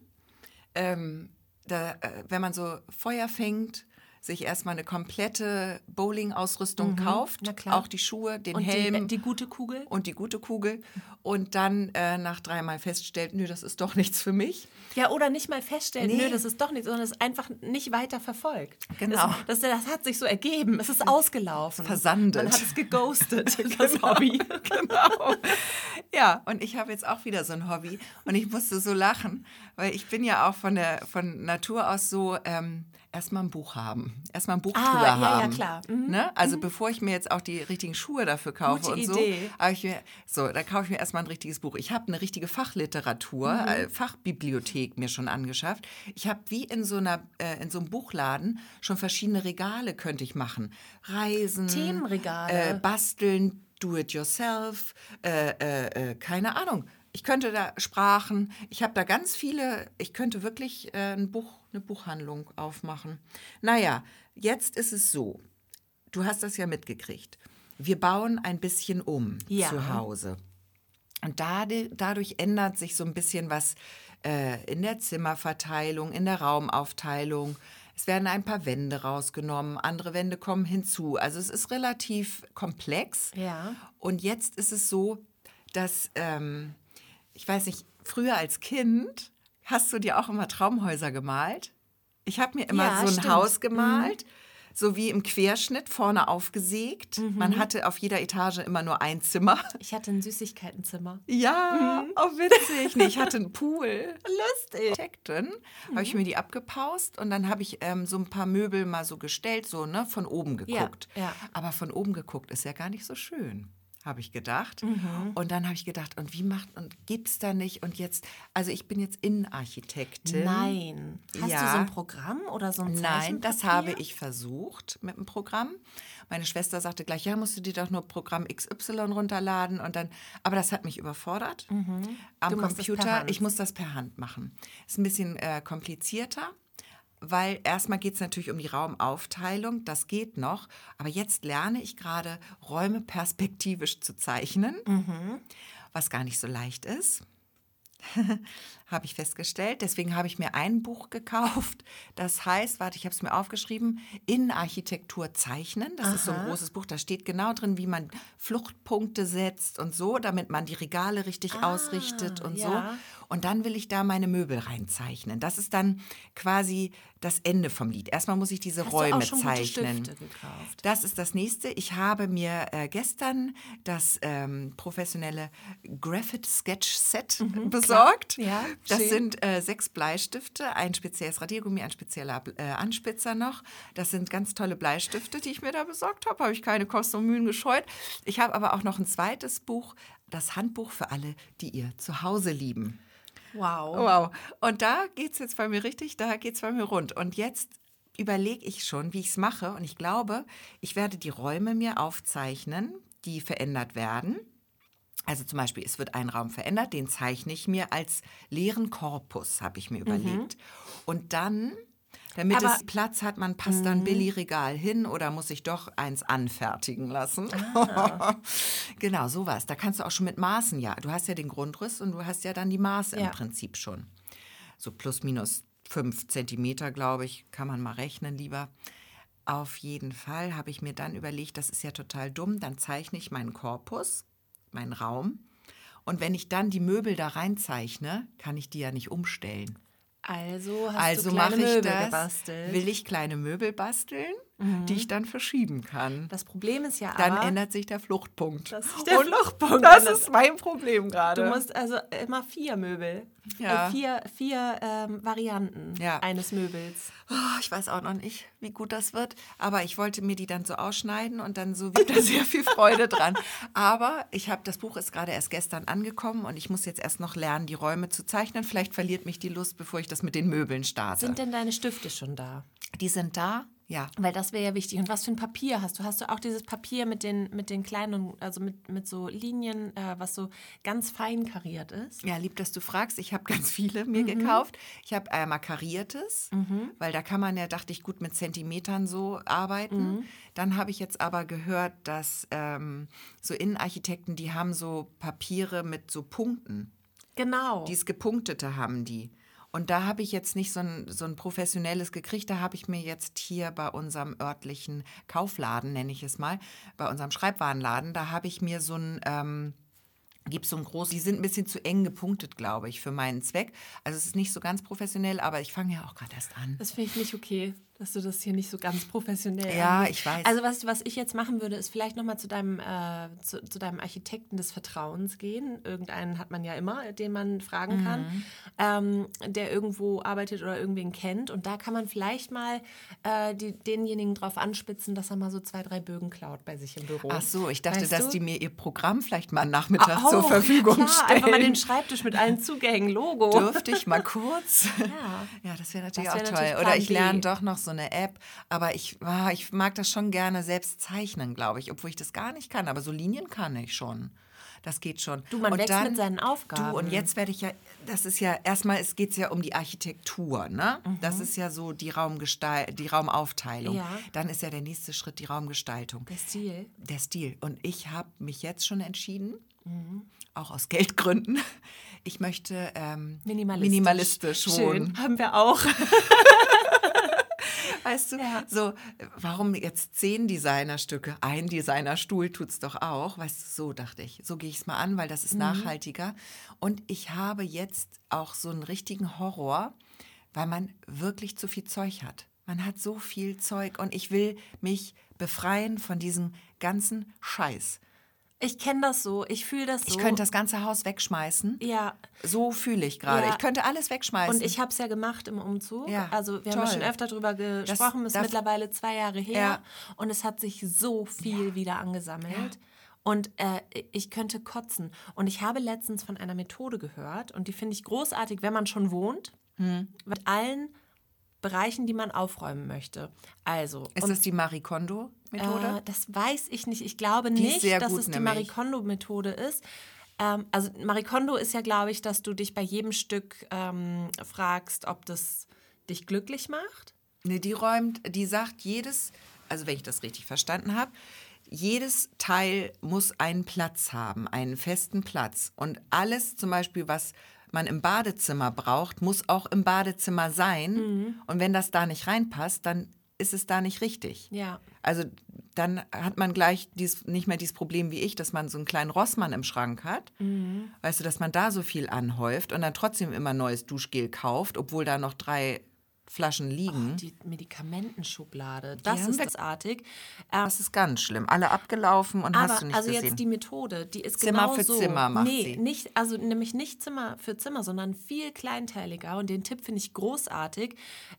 Ähm, da, äh, wenn man so Feuer fängt, sich erstmal eine komplette Bowling-Ausrüstung mhm, kauft, auch die Schuhe, den und Helm. Die, die, gute Kugel. Und die gute Kugel. Und dann äh, nach dreimal feststellt, nö, das ist doch nichts für mich. Ja, oder nicht mal feststellt, nee. nö, das ist doch nichts, sondern es einfach nicht weiter verfolgt. Genau. Das, das, das, hat sich so ergeben. Es ist ausgelaufen. Versandet. Man hat es geghostet, das genau. Hobby. genau. Ja, und ich habe jetzt auch wieder so ein Hobby. Und ich musste so lachen, weil ich bin ja auch von, der, von Natur aus so... Ähm, erstmal ein Buch haben. Erstmal ein Buch ah, drüber ja, haben. Ja, klar. Mhm. Ne? Also mhm. bevor ich mir jetzt auch die richtigen Schuhe dafür kaufe Gute und so, Idee. ich mir, so, da kaufe ich mir erstmal ein richtiges Buch. Ich habe eine richtige Fachliteratur, mhm. äh, Fachbibliothek mir schon angeschafft. Ich habe wie in so einer, äh, in so einem Buchladen schon verschiedene Regale könnte ich machen. Reisen, Themenregale, äh, basteln, do it yourself, äh, äh, keine Ahnung ich könnte da Sprachen, ich habe da ganz viele, ich könnte wirklich äh, ein Buch, eine Buchhandlung aufmachen. Naja, jetzt ist es so, du hast das ja mitgekriegt. Wir bauen ein bisschen um ja. zu Hause. Und dadurch ändert sich so ein bisschen was äh, in der Zimmerverteilung, in der Raumaufteilung. Es werden ein paar Wände rausgenommen, andere Wände kommen hinzu. Also es ist relativ komplex. Ja. Und jetzt ist es so, dass ähm, ich weiß nicht, früher als Kind hast du dir auch immer Traumhäuser gemalt? Ich habe mir immer ja, so ein stimmt. Haus gemalt. Mhm. so wie im Querschnitt vorne aufgesägt. Mhm. Man hatte auf jeder Etage immer nur ein Zimmer. Ich hatte ein Süßigkeitenzimmer. Ja, Mhm. oh witzig. Nee, ich hatte einen Pool. Lustig. Habe Mhm. ich mir die abgepaust und dann habe ich ähm, so ein paar Möbel mal so gestellt, so ne, von oben geguckt. ja. Aber von oben geguckt ist ja gar nicht so schön, habe ich gedacht. Mhm. Und dann habe ich gedacht, und wie macht und gibt's da nicht? Und jetzt, also ich bin jetzt Innenarchitektin. Nein. Hast Ja. du so ein Programm oder so ein Nein, das habe ich versucht mit dem Programm. Meine Schwester sagte gleich, ja, musst du dir doch nur Programm XY runterladen und dann, aber das hat mich überfordert am Mhm. Per Computer. Ich muss das per Hand machen. Ist ein bisschen äh, komplizierter, weil erstmal geht es natürlich um die Raumaufteilung, das geht noch, aber jetzt lerne ich gerade Räume perspektivisch zu zeichnen, Mhm. was gar nicht so leicht ist habe ich festgestellt. Deswegen habe ich mir ein Buch gekauft. Das heißt, warte, ich habe es mir aufgeschrieben, Innenarchitektur zeichnen. Das ist so ein großes Buch. Da steht genau drin, wie man Fluchtpunkte setzt und so, damit man die Regale richtig ausrichtet und ja. so. Und dann will ich da meine Möbel reinzeichnen. Das ist dann quasi das Ende vom Lied. Erstmal muss ich diese Hast Räume zeichnen. Das ist das nächste. Ich habe mir äh, gestern das ähm, professionelle Graphite Sketch Set besorgt. Mhm, Ja, das schön. sind äh, sechs Bleistifte, ein spezielles Radiergummi, ein spezieller äh, Anspitzer noch. Das sind ganz tolle Bleistifte, die ich mir da besorgt habe. Habe ich keine Kosten und Mühen gescheut. Ich habe aber auch noch ein zweites Buch, das Handbuch für alle, die ihr zu Hause lieben. Wow. Wow. Und da geht es jetzt bei mir richtig, da geht es bei mir rund. Und jetzt überlege ich schon, wie ich es mache. Und ich glaube, ich werde die Räume mir aufzeichnen, die verändert werden. Also zum Beispiel, es wird ein Raum verändert, den zeichne ich mir als leeren Korpus, habe ich mir überlegt. Und dann, damit Aber- es Platz hat, man passt dann Billigregal hin oder muss ich doch eins anfertigen lassen. genau, sowas. Da kannst du auch schon mit Maßen, ja. Du hast ja den Grundriss und du hast ja dann die Maße Ja. im Prinzip schon. So plus minus fünf Zentimeter, glaube ich, kann man mal rechnen lieber. Auf jeden Fall habe ich mir dann überlegt, das ist ja total dumm, dann zeichne ich meinen Korpus, meinen Raum. Und wenn ich dann die Möbel da reinzeichne, kann ich die ja nicht umstellen. Also hast also du kleine mache ich Möbel das, gebastelt. Will ich kleine Möbel basteln, die ich dann verschieben kann. das Problem ist ja Dann aber, ändert sich der Fluchtpunkt. dass sich der Und Fluchtpunkt Das ändert. ist mein Problem gerade. Du musst also immer vier Möbel, Ja. äh, vier, vier ähm, Varianten Ja. eines Möbels. Oh, ich weiß auch noch nicht, wie gut das wird. Aber ich wollte mir die dann so ausschneiden und dann so wird da sehr viel Freude dran. Aber ich habe das Buch ist gerade erst gestern angekommen und ich muss jetzt erst noch lernen, die Räume zu zeichnen. Vielleicht verliert mich die Lust, bevor ich das mit den Möbeln starte. Sind denn deine Stifte schon da? die sind da? Ja. Weil das wäre ja wichtig. Und was für ein Papier hast du? Hast du auch dieses Papier mit den, mit den kleinen, also mit, mit so Linien, äh, was so ganz fein kariert ist? Ja, lieb, dass du fragst. Ich habe ganz viele mir gekauft. Ich habe einmal kariertes, weil da kann man ja, dachte ich, gut mit Zentimetern so arbeiten. Dann habe ich jetzt aber gehört, dass ähm, so Innenarchitekten, die haben so Papiere mit so Punkten. Genau. Dieses Gepunktete haben die. Und da habe ich jetzt nicht so ein, so ein professionelles gekriegt. Da habe ich mir jetzt hier bei unserem örtlichen Kaufladen, nenne ich es mal, bei unserem Schreibwarenladen, da habe ich mir so ein, ähm, gibt so ein groß, die sind ein bisschen zu eng gepunktet, glaube ich, für meinen Zweck. Also es ist nicht so ganz professionell, aber ich fange ja auch gerade erst an. Das finde ich nicht okay, dass du das hier nicht so ganz professionell Ja, ich weiß. Also was, was ich jetzt machen würde, ist vielleicht nochmal zu deinem, äh, zu, zu deinem Architekten des Vertrauens gehen. Irgendeinen hat man ja immer, den man fragen kann, Mhm. ähm, der irgendwo arbeitet oder irgendwen kennt. Und da kann man vielleicht mal äh, die, denjenigen drauf anspitzen, dass er mal so zwei, drei Bögen klaut bei sich im Büro. Ach so, ich dachte, Weißt dass du? die mir ihr Programm vielleicht mal nachmittags Auch, zur Verfügung klar, stellen. Einfach mal den Schreibtisch mit allen Zugängen, Logo. Dürfte ich mal kurz? Ja. Ja, das wäre natürlich Das wär auch toll. natürlich Oder Plan ich lerne doch noch so eine App. Aber ich, ah, ich mag das schon gerne selbst zeichnen, glaube ich. Obwohl ich das gar nicht kann. Aber so Linien kann ich schon. Das geht schon. Du, man und wächst mit seinen Aufgaben. Du, und jetzt werde ich ja, das ist ja, erstmal geht es ja um die Architektur, ne? Das ist ja so die, Raumgestal die Raumaufteilung. Mhm. Ja. Dann ist ja der nächste Schritt die Raumgestaltung. Der Stil. Der Stil. Und ich habe mich jetzt schon entschieden, Mhm. auch aus Geldgründen, ich möchte ähm, Minimalistisch. minimalistisch wohnen. Schön, haben wir auch. Weißt du, Ja. so, warum jetzt zehn Designerstücke? Ein Designerstuhl tut's doch auch. Weißt du, so dachte ich. So gehe ich es mal an, weil das Mhm. ist nachhaltiger. Und ich habe jetzt auch so einen richtigen Horror, weil man wirklich zu viel Zeug hat. Man hat so viel Zeug und ich will mich befreien von diesem ganzen Scheiß. Ich kenne das so, ich fühle das so. Ich könnte das ganze Haus wegschmeißen. Ja. So fühle ich gerade. Ja. Ich könnte alles wegschmeißen. Und ich habe es ja gemacht im Umzug. Ja, also wir haben ja toll. schon öfter darüber gesprochen, ist darf- mittlerweile zwei Jahre her. Ja. Und es hat sich so viel wieder angesammelt. Und äh, ich könnte kotzen. Und ich habe letztens von einer Methode gehört und die finde ich großartig, wenn man schon wohnt, Hm. mit allen Bereichen, die man aufräumen möchte. Also, ist das die Marie Kondo-Methode? äh, das weiß ich nicht. Ich glaube Die nicht, dass gut es die nämlich. Marie Kondo-Methode ist. Ähm, also Marie Kondo ist ja, glaube ich, dass du dich bei jedem Stück ähm, fragst, ob das dich glücklich macht. Nee, die räumt, die sagt jedes, also wenn ich das richtig verstanden habe, jedes Teil muss einen Platz haben, einen festen Platz. Und alles zum Beispiel, was man im Badezimmer braucht, muss auch im Badezimmer sein. Mhm. Und wenn das da nicht reinpasst, dann ist es da nicht richtig. Ja. Also dann hat man gleich dies, nicht mehr dieses Problem wie ich, dass man so einen kleinen Rossmann im Schrank hat. Mhm. Weißt du, dass man da so viel anhäuft und dann trotzdem immer neues Duschgel kauft, obwohl da noch drei Flaschen liegen. Die Medikamentenschublade, das haben ist großartig. Ähm, Das ist ganz schlimm. Alle abgelaufen und hast aber du nicht also gesehen. jetzt die Methode, die ist Zimmer genau für so. Zimmer macht nee, sie. nicht also nämlich nicht Zimmer für Zimmer, sondern viel kleinteiliger und den Tipp finde ich großartig.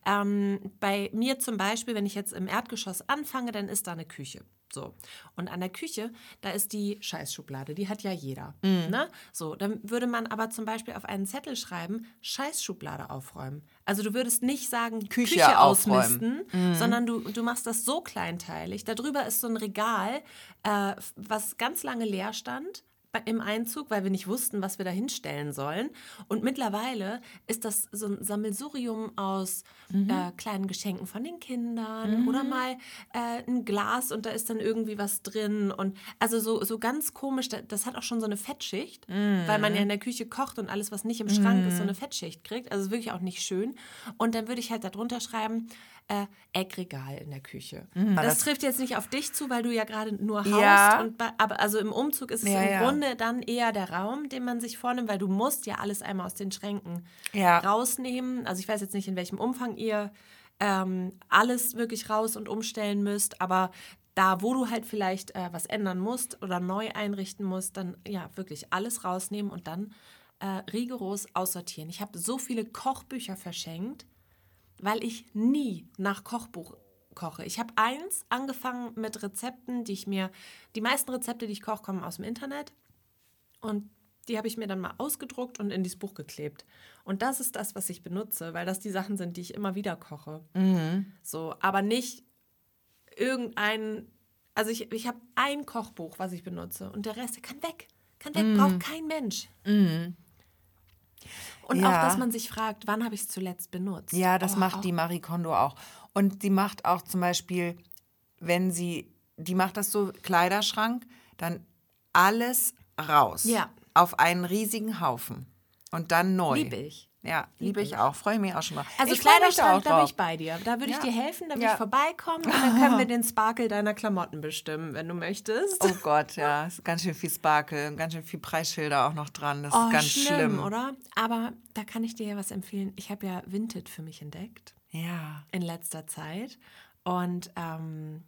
Ähm, bei mir zum Beispiel, wenn ich jetzt im Erdgeschoss anfange, dann ist da eine Küche. So. Und an der Küche, da ist die Scheißschublade, die hat ja jeder. Mhm. Ne? So, dann würde man aber zum Beispiel auf einen Zettel schreiben, Scheißschublade aufräumen. Also du würdest nicht sagen, Küche Küche, aufräumen. Mhm. ausmisten, sondern du, du machst das so kleinteilig. Darüber ist so ein Regal, äh, was ganz lange leer stand im Einzug, weil wir nicht wussten, was wir da hinstellen sollen. Und mittlerweile ist das so ein Sammelsurium aus Mhm. äh, kleinen Geschenken von den Kindern oder mal äh, ein Glas und da ist dann irgendwie was drin. Und also so, so ganz komisch, da- das hat auch schon so eine Fettschicht, weil man ja Mhm. in der Küche kocht und alles, was nicht im Schrank ist, so eine Fettschicht kriegt. Also wirklich auch nicht schön. Und dann würde ich halt darunter schreiben, äh, Eckregal in der Küche. das, Mhm. das- trifft jetzt nicht auf dich zu, weil du ja gerade nur haust. Ja. Und aber also im Umzug ist es Ja, im ja. Grunde dann eher der Raum, den man sich vornimmt, weil du musst ja alles einmal aus den Schränken Ja. rausnehmen. Also ich weiß jetzt nicht, in welchem Umfang ihr ähm, alles wirklich raus und umstellen müsst, aber da, wo du halt vielleicht äh, was ändern musst oder neu einrichten musst, dann ja wirklich alles rausnehmen und dann äh, rigoros aussortieren. Ich habe so viele Kochbücher verschenkt, weil ich nie nach Kochbuch koche. Ich habe eins angefangen mit Rezepten, die ich mir, die meisten Rezepte, die ich koche, kommen aus dem Internet. Und die habe ich mir dann mal ausgedruckt und in dieses Buch geklebt. Und das ist das, was ich benutze, weil das die Sachen sind, die ich immer wieder koche. So, aber nicht irgendein. Also ich, ich habe ein Kochbuch, was ich benutze und der Rest, der kann weg. Kann weg, braucht kein Mensch. Und Ja. auch, dass man sich fragt, wann habe ich es zuletzt benutzt? Ja, das Oh, macht auch- die Marie Kondo auch. Und die macht auch zum Beispiel, wenn sie, die macht das so, Kleiderschrank, dann alles raus. Ja. Auf einen riesigen Haufen. Und dann neu. Liebe ich. Ja, liebe ich auch. Freue mich auch schon mal. Also ich Kleiderschrank, da bin ich bei dir. Da würde ich Ja. dir helfen, da würde Ja. ich vorbeikommen und dann können wir den Sparkle deiner Klamotten bestimmen, wenn du möchtest. Oh Gott, ja. Ist ganz schön viel Sparkle und ganz schön viel Preisschilder auch noch dran. Das Oh, ist ganz schlimm. oder? Aber da kann ich dir ja was empfehlen. Ich habe ja Vinted für mich entdeckt Ja. in letzter Zeit. Und ähm,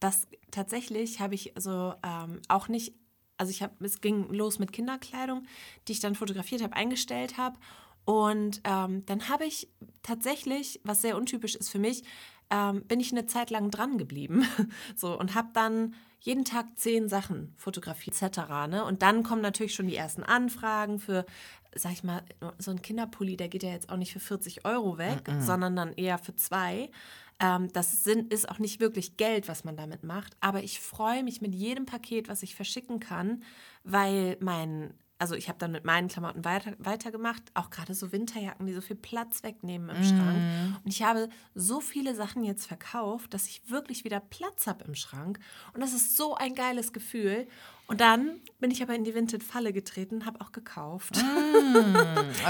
das tatsächlich habe ich so ähm, auch nicht, also ich habe, es ging los mit Kinderkleidung, die ich dann fotografiert habe, eingestellt habe. Und ähm, dann habe ich tatsächlich, was sehr untypisch ist für mich, ähm, bin ich eine Zeit lang dran geblieben. so und habe dann jeden Tag zehn Sachen fotografiert, etc. Ne? Und dann kommen natürlich schon die ersten Anfragen für, sag ich mal, so ein Kinderpulli, der geht ja jetzt auch nicht für 40 Euro weg, sondern dann eher für zwei. Ähm, das ist auch nicht wirklich Geld, was man damit macht. Aber ich freue mich mit jedem Paket, was ich verschicken kann, weil mein, also ich habe dann mit meinen Klamotten weiter, weitergemacht, auch gerade so Winterjacken, die so viel Platz wegnehmen im Schrank. Und ich habe so viele Sachen jetzt verkauft, dass ich wirklich wieder Platz habe im Schrank. Und das ist so ein geiles Gefühl. Und dann bin ich aber in die Vinted-Falle getreten, habe auch gekauft.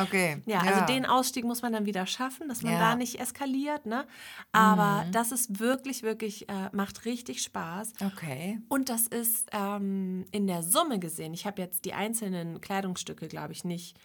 Okay. Ja, also den Ausstieg muss man dann wieder schaffen, dass man Ja. da nicht eskaliert, ne? Aber das ist wirklich, wirklich, äh, macht richtig Spaß. Okay. Und das ist ähm, in der Summe gesehen, ich habe jetzt die einzelnen Kleidungsstücke, glaube ich, nicht,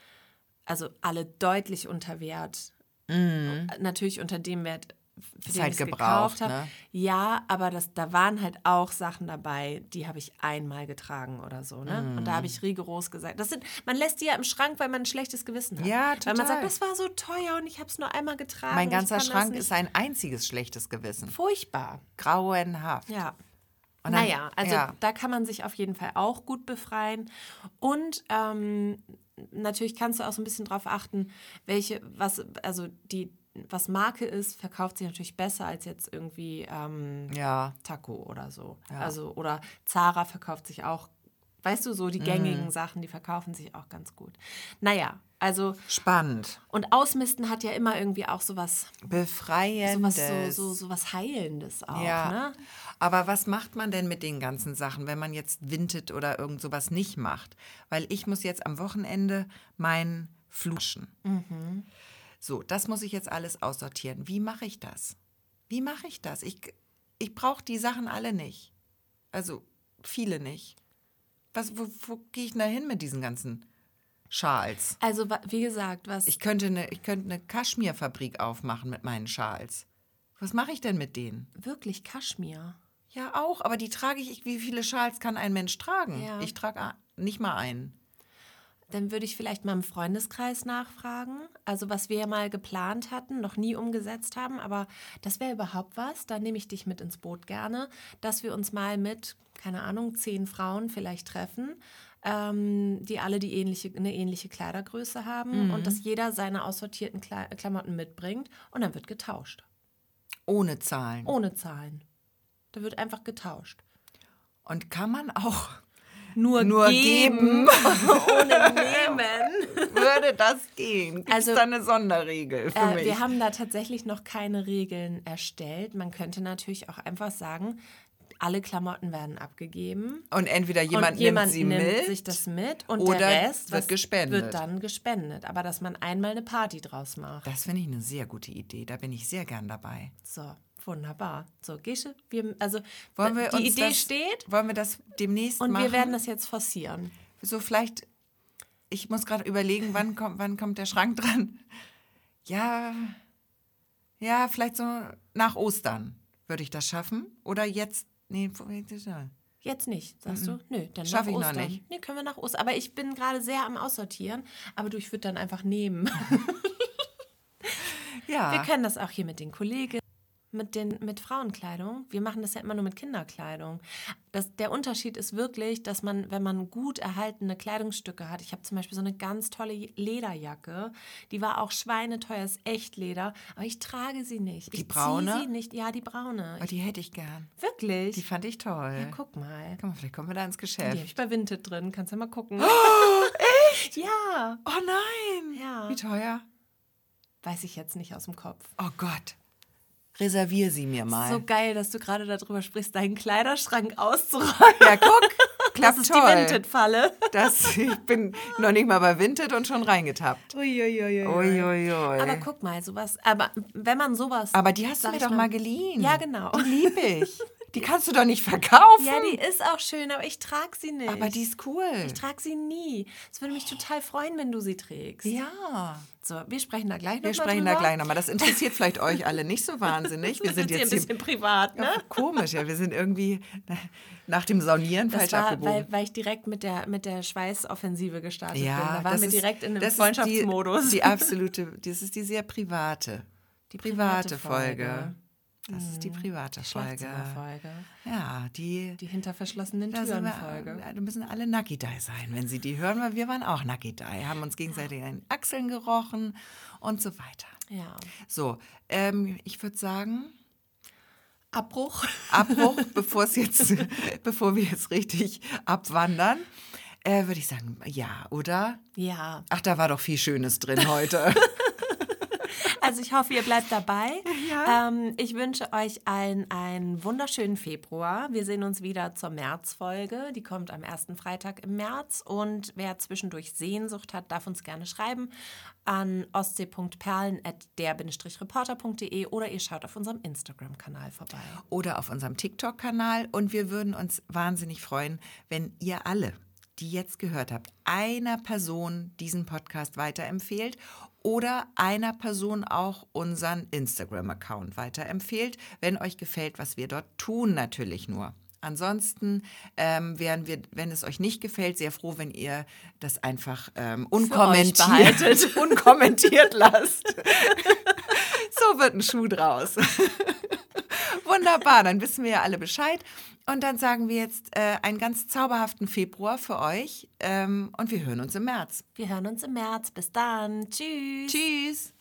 also alle deutlich unter Wert. Äh, Natürlich unter dem Wert, für den halt ich gekauft habe. ne? Ja, aber das, da waren halt auch Sachen dabei, die habe ich einmal getragen oder so. Ne? Und da habe Mhm. ich rigoros gesagt, das sind, man lässt die ja im Schrank, weil man ein schlechtes Gewissen hat. Ja, Weil man total. sagt, das war so teuer und ich habe es nur einmal getragen. Mein ganzer Schrank ist ein einziges schlechtes Gewissen. furchtbar. Grauenhaft. Ja. Dann- naja, also ja. da kann man sich auf jeden Fall auch gut befreien. Und ähm, natürlich kannst du auch so ein bisschen drauf achten, welche, was, also die, was Marke ist, verkauft sich natürlich besser als jetzt irgendwie ähm, Ja. Taco oder so. Ja. Also, oder Zara verkauft sich auch, weißt du, so die gängigen Sachen, die verkaufen sich auch ganz gut. Naja, also, Spannend. und Ausmisten hat ja immer irgendwie auch sowas, Befreiendes. sowas so, so, so was Heilendes auch, Ja. ne? Aber was macht man denn mit den ganzen Sachen, wenn man jetzt wintet oder irgend sowas nicht macht? Weil ich muss jetzt am Wochenende mein Fluschen. So, das muss ich jetzt alles aussortieren. Wie mache ich das? Wie mache ich das? Ich, ich brauche die Sachen alle nicht. Also viele nicht. Was, wo, wo gehe ich denn da hin mit diesen ganzen Schals? Also, wie gesagt, was Ich könnte eine, ich könnte eine Kaschmirfabrik aufmachen mit meinen Schals. Was mache ich denn mit denen? wirklich Kaschmir. Ja, auch, aber die trage ich. Wie viele Schals kann ein Mensch tragen? Ja. Ich trage nicht mal einen. Dann würde ich vielleicht mal im Freundeskreis nachfragen. Also was wir ja mal geplant hatten, noch nie umgesetzt haben, aber das wäre überhaupt was. Da nehme ich dich mit ins Boot gerne, dass wir uns mal mit, keine Ahnung, zehn Frauen vielleicht treffen, ähm, die alle die ähnliche, eine ähnliche Kleidergröße haben und dass jeder seine aussortierten Kle Klamotten mitbringt und dann wird getauscht. Ohne Zahlen. Ohne Zahlen. Da wird einfach getauscht. Und kann man auch, Nur, Nur geben, geben. ohne nehmen. würde das gehen? Gibt es Also, da eine Sonderregel für Äh, mich? wir haben da tatsächlich noch keine Regeln erstellt. Man könnte natürlich auch einfach sagen, alle Klamotten werden abgegeben. und entweder jemand, und jemand nimmt sie mit. sich das mit und oder der Rest wird gespendet. wird dann gespendet. Aber dass man einmal eine Party draus macht. das finde ich eine sehr gute Idee. Da bin ich sehr gern dabei. So, wunderbar. So, Gesche, wir, also Wollen wir die Idee das, steht Wollen wir das demnächst und machen? wir werden das jetzt forcieren. So vielleicht, ich muss gerade überlegen, wann kommt, wann kommt der Schrank dran? Ja, ja, vielleicht so nach Ostern würde ich das schaffen. Oder jetzt, nee. Jetzt nicht, sagst du? Nö, dann Schaff nach ich noch Ostern. nicht. Nee, können wir nach Ostern. Aber ich bin gerade sehr am Aussortieren. Aber du, ich würde dann einfach nehmen. ja. Wir können das auch hier mit den Kollegen, mit, den, mit Frauenkleidung. Wir machen das ja immer nur mit Kinderkleidung. Das, der Unterschied ist wirklich, dass man, wenn man gut erhaltene Kleidungsstücke hat, ich habe zum Beispiel so eine ganz tolle Lederjacke, die war auch schweineteuer, ist echt Leder, aber ich trage sie nicht. Die ich braune? Sie nicht. Ja, die braune. Oh, die hätte ich gern. Wirklich? Die fand ich toll. ja, guck mal. Guck mal, vielleicht kommen wir da ins Die Geschäft. habe ich bei Vinted drin, kannst ja mal gucken. Oh, echt? Ja, Oh nein. Ja. Wie teuer? weiß ich jetzt nicht aus dem Kopf. Oh Gott. Reservier sie mir mal. So geil, dass du gerade darüber sprichst, deinen Kleiderschrank auszuräumen. ja, guck. Klappt Das ist toll. die Vinted-Falle. Das, ich bin noch nicht mal bei Vinted und schon reingetappt. Uiuiui. Uiuiui. Aber guck mal, sowas, aber wenn man sowas. Aber die hast du mir doch mal geliehen. Ja, genau. Die lieb ich. Die kannst du doch nicht verkaufen. Ja, die ist auch schön, aber ich trage sie nicht. aber die ist cool. Ich trage sie nie. Es würde mich total freuen, wenn du sie trägst. ja. So, wir sprechen da gleich Wir noch mal sprechen da drüber. gleich nochmal. Das interessiert vielleicht euch alle nicht so wahnsinnig. Wir sind hier jetzt ein bisschen privat, ne? Ja, komisch, ja. Wir sind irgendwie nach dem Saunieren Das falsch war, abgebogen. weil, weil ich direkt mit der, mit der Schweißoffensive gestartet bin. Da ja, waren das wir ist- direkt in einem Freundschaftsmodus. Die, die absolute, das ist die sehr private, Die private private Folge. Folge. Das ist die private Folge. Schlafzimmerfolge. Ja, die, Die hinter verschlossenen Türen wir, Folge. da müssen alle Nakidai sein, wenn sie die hören, weil wir waren auch Nakidai, haben uns gegenseitig an den Achseln gerochen und so weiter. Ja. So, ähm, ich würde sagen, Abbruch. Abbruch, bevor es jetzt, bevor wir jetzt richtig abwandern, äh, würde ich sagen, ja, oder? Ja. Ach, da war doch viel Schönes drin heute. Also ich hoffe, ihr bleibt dabei. Ja. Ähm, ich wünsche euch allen einen wunderschönen Februar. Wir sehen uns wieder zur Märzfolge. Die kommt am ersten Freitag im März. Und wer zwischendurch Sehnsucht hat, darf uns gerne schreiben an ostsee.perlen.der-reporter.de oder ihr schaut auf unserem Instagram-Kanal vorbei. oder auf unserem TikTok-Kanal. Und wir würden uns wahnsinnig freuen, wenn ihr alle die jetzt gehört habt, einer Person diesen Podcast weiterempfehlt oder einer Person auch unseren Instagram-Account weiterempfehlt, wenn euch gefällt, was wir dort tun, natürlich nur. Ansonsten ähm, wären wir, wenn es euch nicht gefällt, sehr froh, wenn ihr das einfach ähm, unkommentiert, unkommentiert lasst. so wird ein Schuh draus. Wunderbar, dann wissen wir ja alle Bescheid. Und dann sagen wir jetzt äh, einen ganz zauberhaften Februar für euch ähm, und wir hören uns im März. Wir hören uns im März. Bis dann. Tschüss. Tschüss.